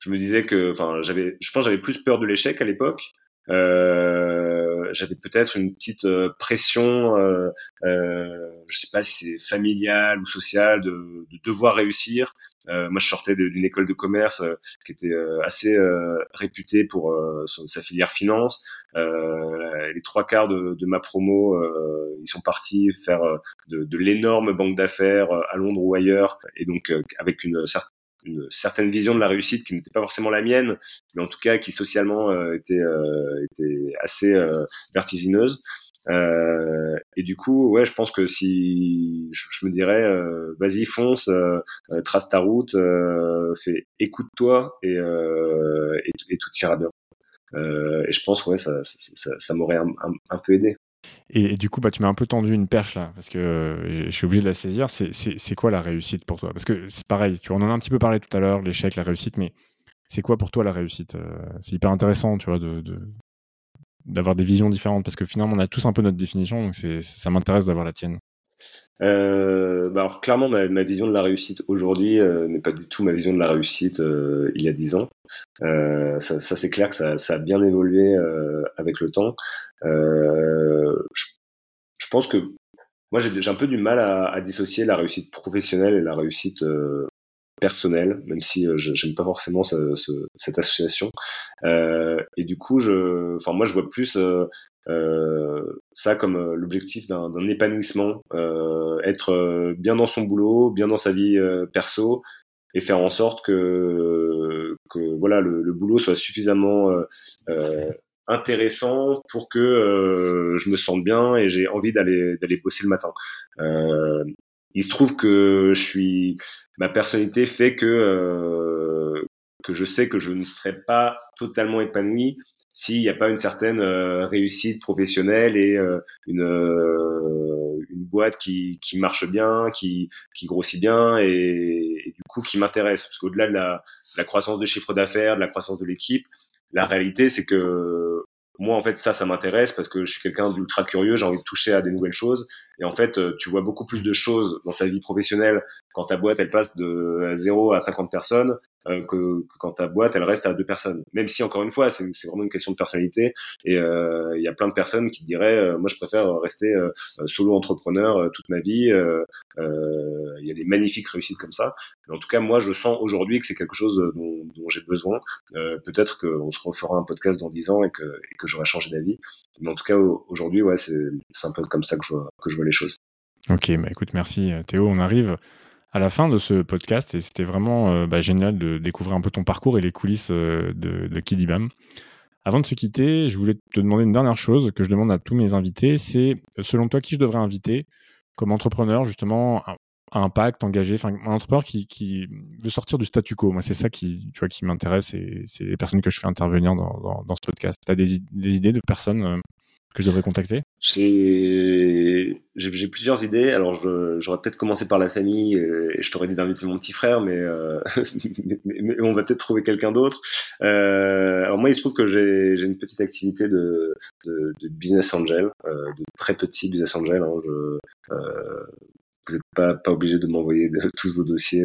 je me disais que, enfin, j'avais, je pense, j'avais plus peur de l'échec à l'époque. Euh, j'avais peut-être une petite euh, pression, euh, euh, je sais pas si c'est familiale ou sociale, de devoir réussir. Euh, moi, je sortais d'une école de commerce euh, qui était assez réputée pour sa filière finance. les trois quarts de, de ma promo, ils sont partis faire de, de l'énorme banque d'affaires à Londres ou ailleurs, et donc avec une certaine une certaine vision de la réussite qui n'était pas forcément la mienne, mais en tout cas qui socialement euh, était, euh, était assez euh, vertigineuse. Euh, et du coup, ouais, je pense que si je, me dirais, euh, vas-y, fonce, trace ta route, fais, écoute-toi et, et, et, tout ira bien. et je pense, ouais, ça, ça, m'aurait un, peu aidé. Et, du coup, bah, tu m'as un peu tendu une perche là, parce que euh, je suis obligé de la saisir. C'est quoi la réussite pour toi? Parce que c'est pareil, tu en as un petit peu parlé tout à l'heure, l'échec, la réussite, mais c'est quoi pour toi la réussite? Euh, C'est hyper intéressant, tu vois, de, d'avoir des visions différentes, parce que finalement, on a tous un peu notre définition, donc ça m'intéresse d'avoir la tienne. Euh, bah alors clairement, ma, vision de la réussite aujourd'hui euh, n'est pas du tout ma vision de la réussite euh, il y a dix ans. Ça, c'est clair que ça, a bien évolué avec le temps. Je, pense que moi j'ai un peu du mal à, dissocier la réussite professionnelle et la réussite personnelle, même si j'aime pas forcément ce, ce, cette association. et du coup, je, enfin moi je vois plus euh, ça comme euh, l'objectif d'un épanouissement, euh, être bien dans son boulot, bien dans sa vie perso, et faire en sorte que, que voilà le, le boulot soit suffisamment euh, intéressant pour que euh, je me sente bien et j'ai envie d'aller d'aller bosser le matin. Euh, il se trouve que je suis ma personnalité fait que que je sais que je ne serai pas totalement épanoui s'il n'y a pas une certaine euh, réussite professionnelle et euh, une, euh, une boîte qui, qui marche bien, qui, qui grossit bien et, du coup qui m'intéresse. Parce qu'au-delà de la, la croissance de chiffre d'affaires, de la croissance de l'équipe, la réalité c'est que moi en fait ça ça m'intéresse parce que je suis quelqu'un d'ultra curieux j'ai envie de toucher à des nouvelles choses et en fait tu vois beaucoup plus de choses dans ta vie professionnelle quand ta boîte elle passe de 0 à 50 personnes euh, que, quand ta boîte elle reste à deux personnes. Même si encore une fois c'est vraiment une question de personnalité et euh, il y a plein de personnes qui diraient euh, moi je préfère rester solo entrepreneur toute ma vie. Il y a des magnifiques réussites comme ça. Mais en tout cas moi je sens aujourd'hui que c'est quelque chose dont, j'ai besoin. Peut-être qu'on se refera un podcast dans dix ans et que, et que j'aurai changé d'avis. Mais en tout cas aujourd'hui ouais c'est un peu comme ça que je vois, que je vois les choses. Ok, bah écoute, merci Théo. On arrive à la fin de ce podcast et c'était vraiment euh, bah, génial de découvrir un peu ton parcours et les coulisses euh, de, Kidibam. Avant de se quitter, je voulais te demander une dernière chose que je demande à tous mes invités, c'est selon toi qui je devrais inviter comme entrepreneur justement à, impact, engagé, enfin un entrepreneur qui, veut sortir du statu quo? Moi, c'est ça qui, tu vois, qui m'intéresse et c'est les personnes que je fais intervenir dans, ce podcast. Tu as des, des, idées de personnes euh, que je devrais contacter J'ai plusieurs idées. Alors, j'aurais peut-être commencé par la famille et je t'aurais dit d'inviter mon petit frère, mais, euh, [laughs] mais, on va peut-être trouver quelqu'un d'autre. Euh, alors moi, il se trouve que j'ai une petite activité de, de, de business angel, euh, de très petit business angel. Hein. Je, euh, vous n'êtes pas, pas obligé de m'envoyer [laughs] tous vos dossiers.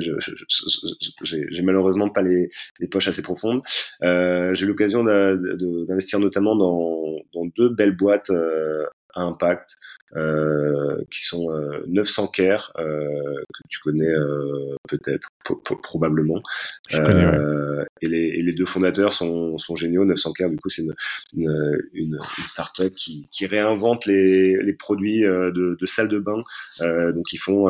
J'ai malheureusement pas les, les, poches assez profondes. Euh, J'ai l'occasion d'investir notamment dans, dans, deux belles boîtes euh, à impact euh, qui sont 900 euh, Care euh, que tu connais peut-être probablement. Je connais, et, les, et, les, deux fondateurs sont, sont géniaux. 900 Care du coup c'est une, une, une, startup qui, qui réinvente les, les produits de, de salle de bain. Donc ils font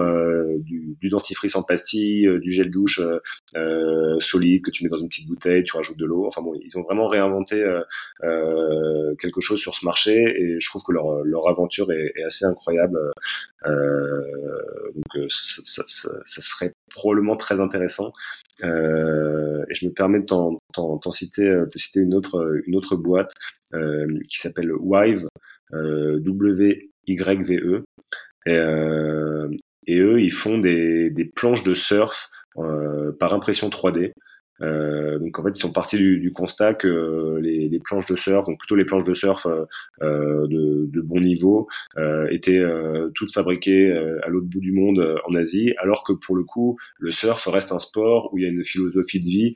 du, du, dentifrice en pastille du gel douche solide que tu mets dans une petite bouteille tu rajoutes de l'eau. Enfin bon ils ont vraiment réinventé quelque chose sur ce marché. Et je trouve que leur leur aventure est, assez incroyable. donc ça, ça, serait probablement très intéressant. Euh, et je me permets de t'en citer, une autre, boîte euh, qui s'appelle Wive, euh, W-Y-V-E. Et, et, eux, ils font des planches de surf par impression 3D. Euh, donc en fait, ils sont partis du, du constat que les, les, planches de surf, donc plutôt les planches de surf euh, euh de, de, bon niveau, euh, étaient euh, toutes fabriquées à l'autre bout du monde en Asie, alors que pour le coup, le surf reste un sport où il y a une philosophie de vie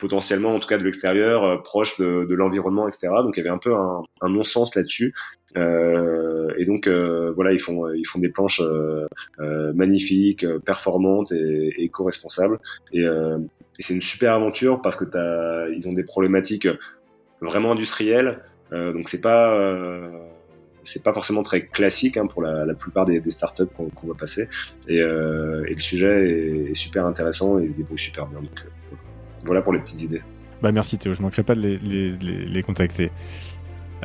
potentiellement, en tout cas de l'extérieur, proche de, de l'environnement, etc. Donc il y avait un peu un, un non-sens là-dessus. Euh, et donc voilà, ils font ils font des planches magnifiques, performantes et, et éco-responsables. Et, et c'est une super aventure parce que as, ils ont des problématiques vraiment industrielles. Euh, donc c'est pas euh, c'est pas forcément très classique hein, pour la, la, plupart des, des startups qu'on qu'on va passer. Et, euh, et, le sujet est, est, super intéressant et il se débrouille super bien. Donc euh, voilà pour les petites idées. Bah merci Théo, je manquerai pas de les, les, les contacter.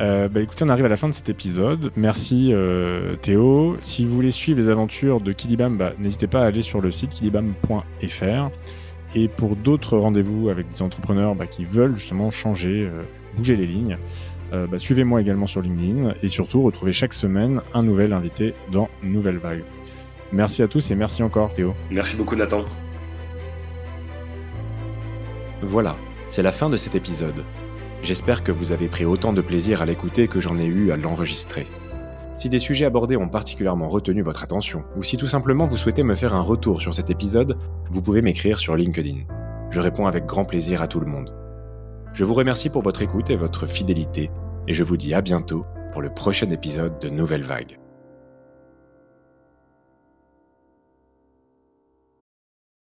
Euh, bah écoutez, on arrive à la fin de cet épisode. Merci euh, Théo. Si vous voulez suivre les aventures de Kidibam, bah, n'hésitez pas à aller sur le site kidibam.fr. Et pour d'autres rendez-vous avec des entrepreneurs bah, qui veulent justement changer, euh, bouger les lignes, euh, bah, suivez-moi également sur LinkedIn et surtout retrouvez chaque semaine un nouvel invité dans Nouvelle Vague. Merci à tous et merci encore Théo. Merci beaucoup Nathan. Voilà, c'est la fin de cet épisode. J'espère que vous avez pris autant de plaisir à l'écouter que j'en ai eu à l'enregistrer. Si des sujets abordés ont particulièrement retenu votre attention, ou si tout simplement vous souhaitez me faire un retour sur cet épisode, vous pouvez m'écrire sur LinkedIn. Je réponds avec grand plaisir à tout le monde. Je vous remercie pour votre écoute et votre fidélité, et je vous dis à bientôt pour le prochain épisode de Nouvelle Vague.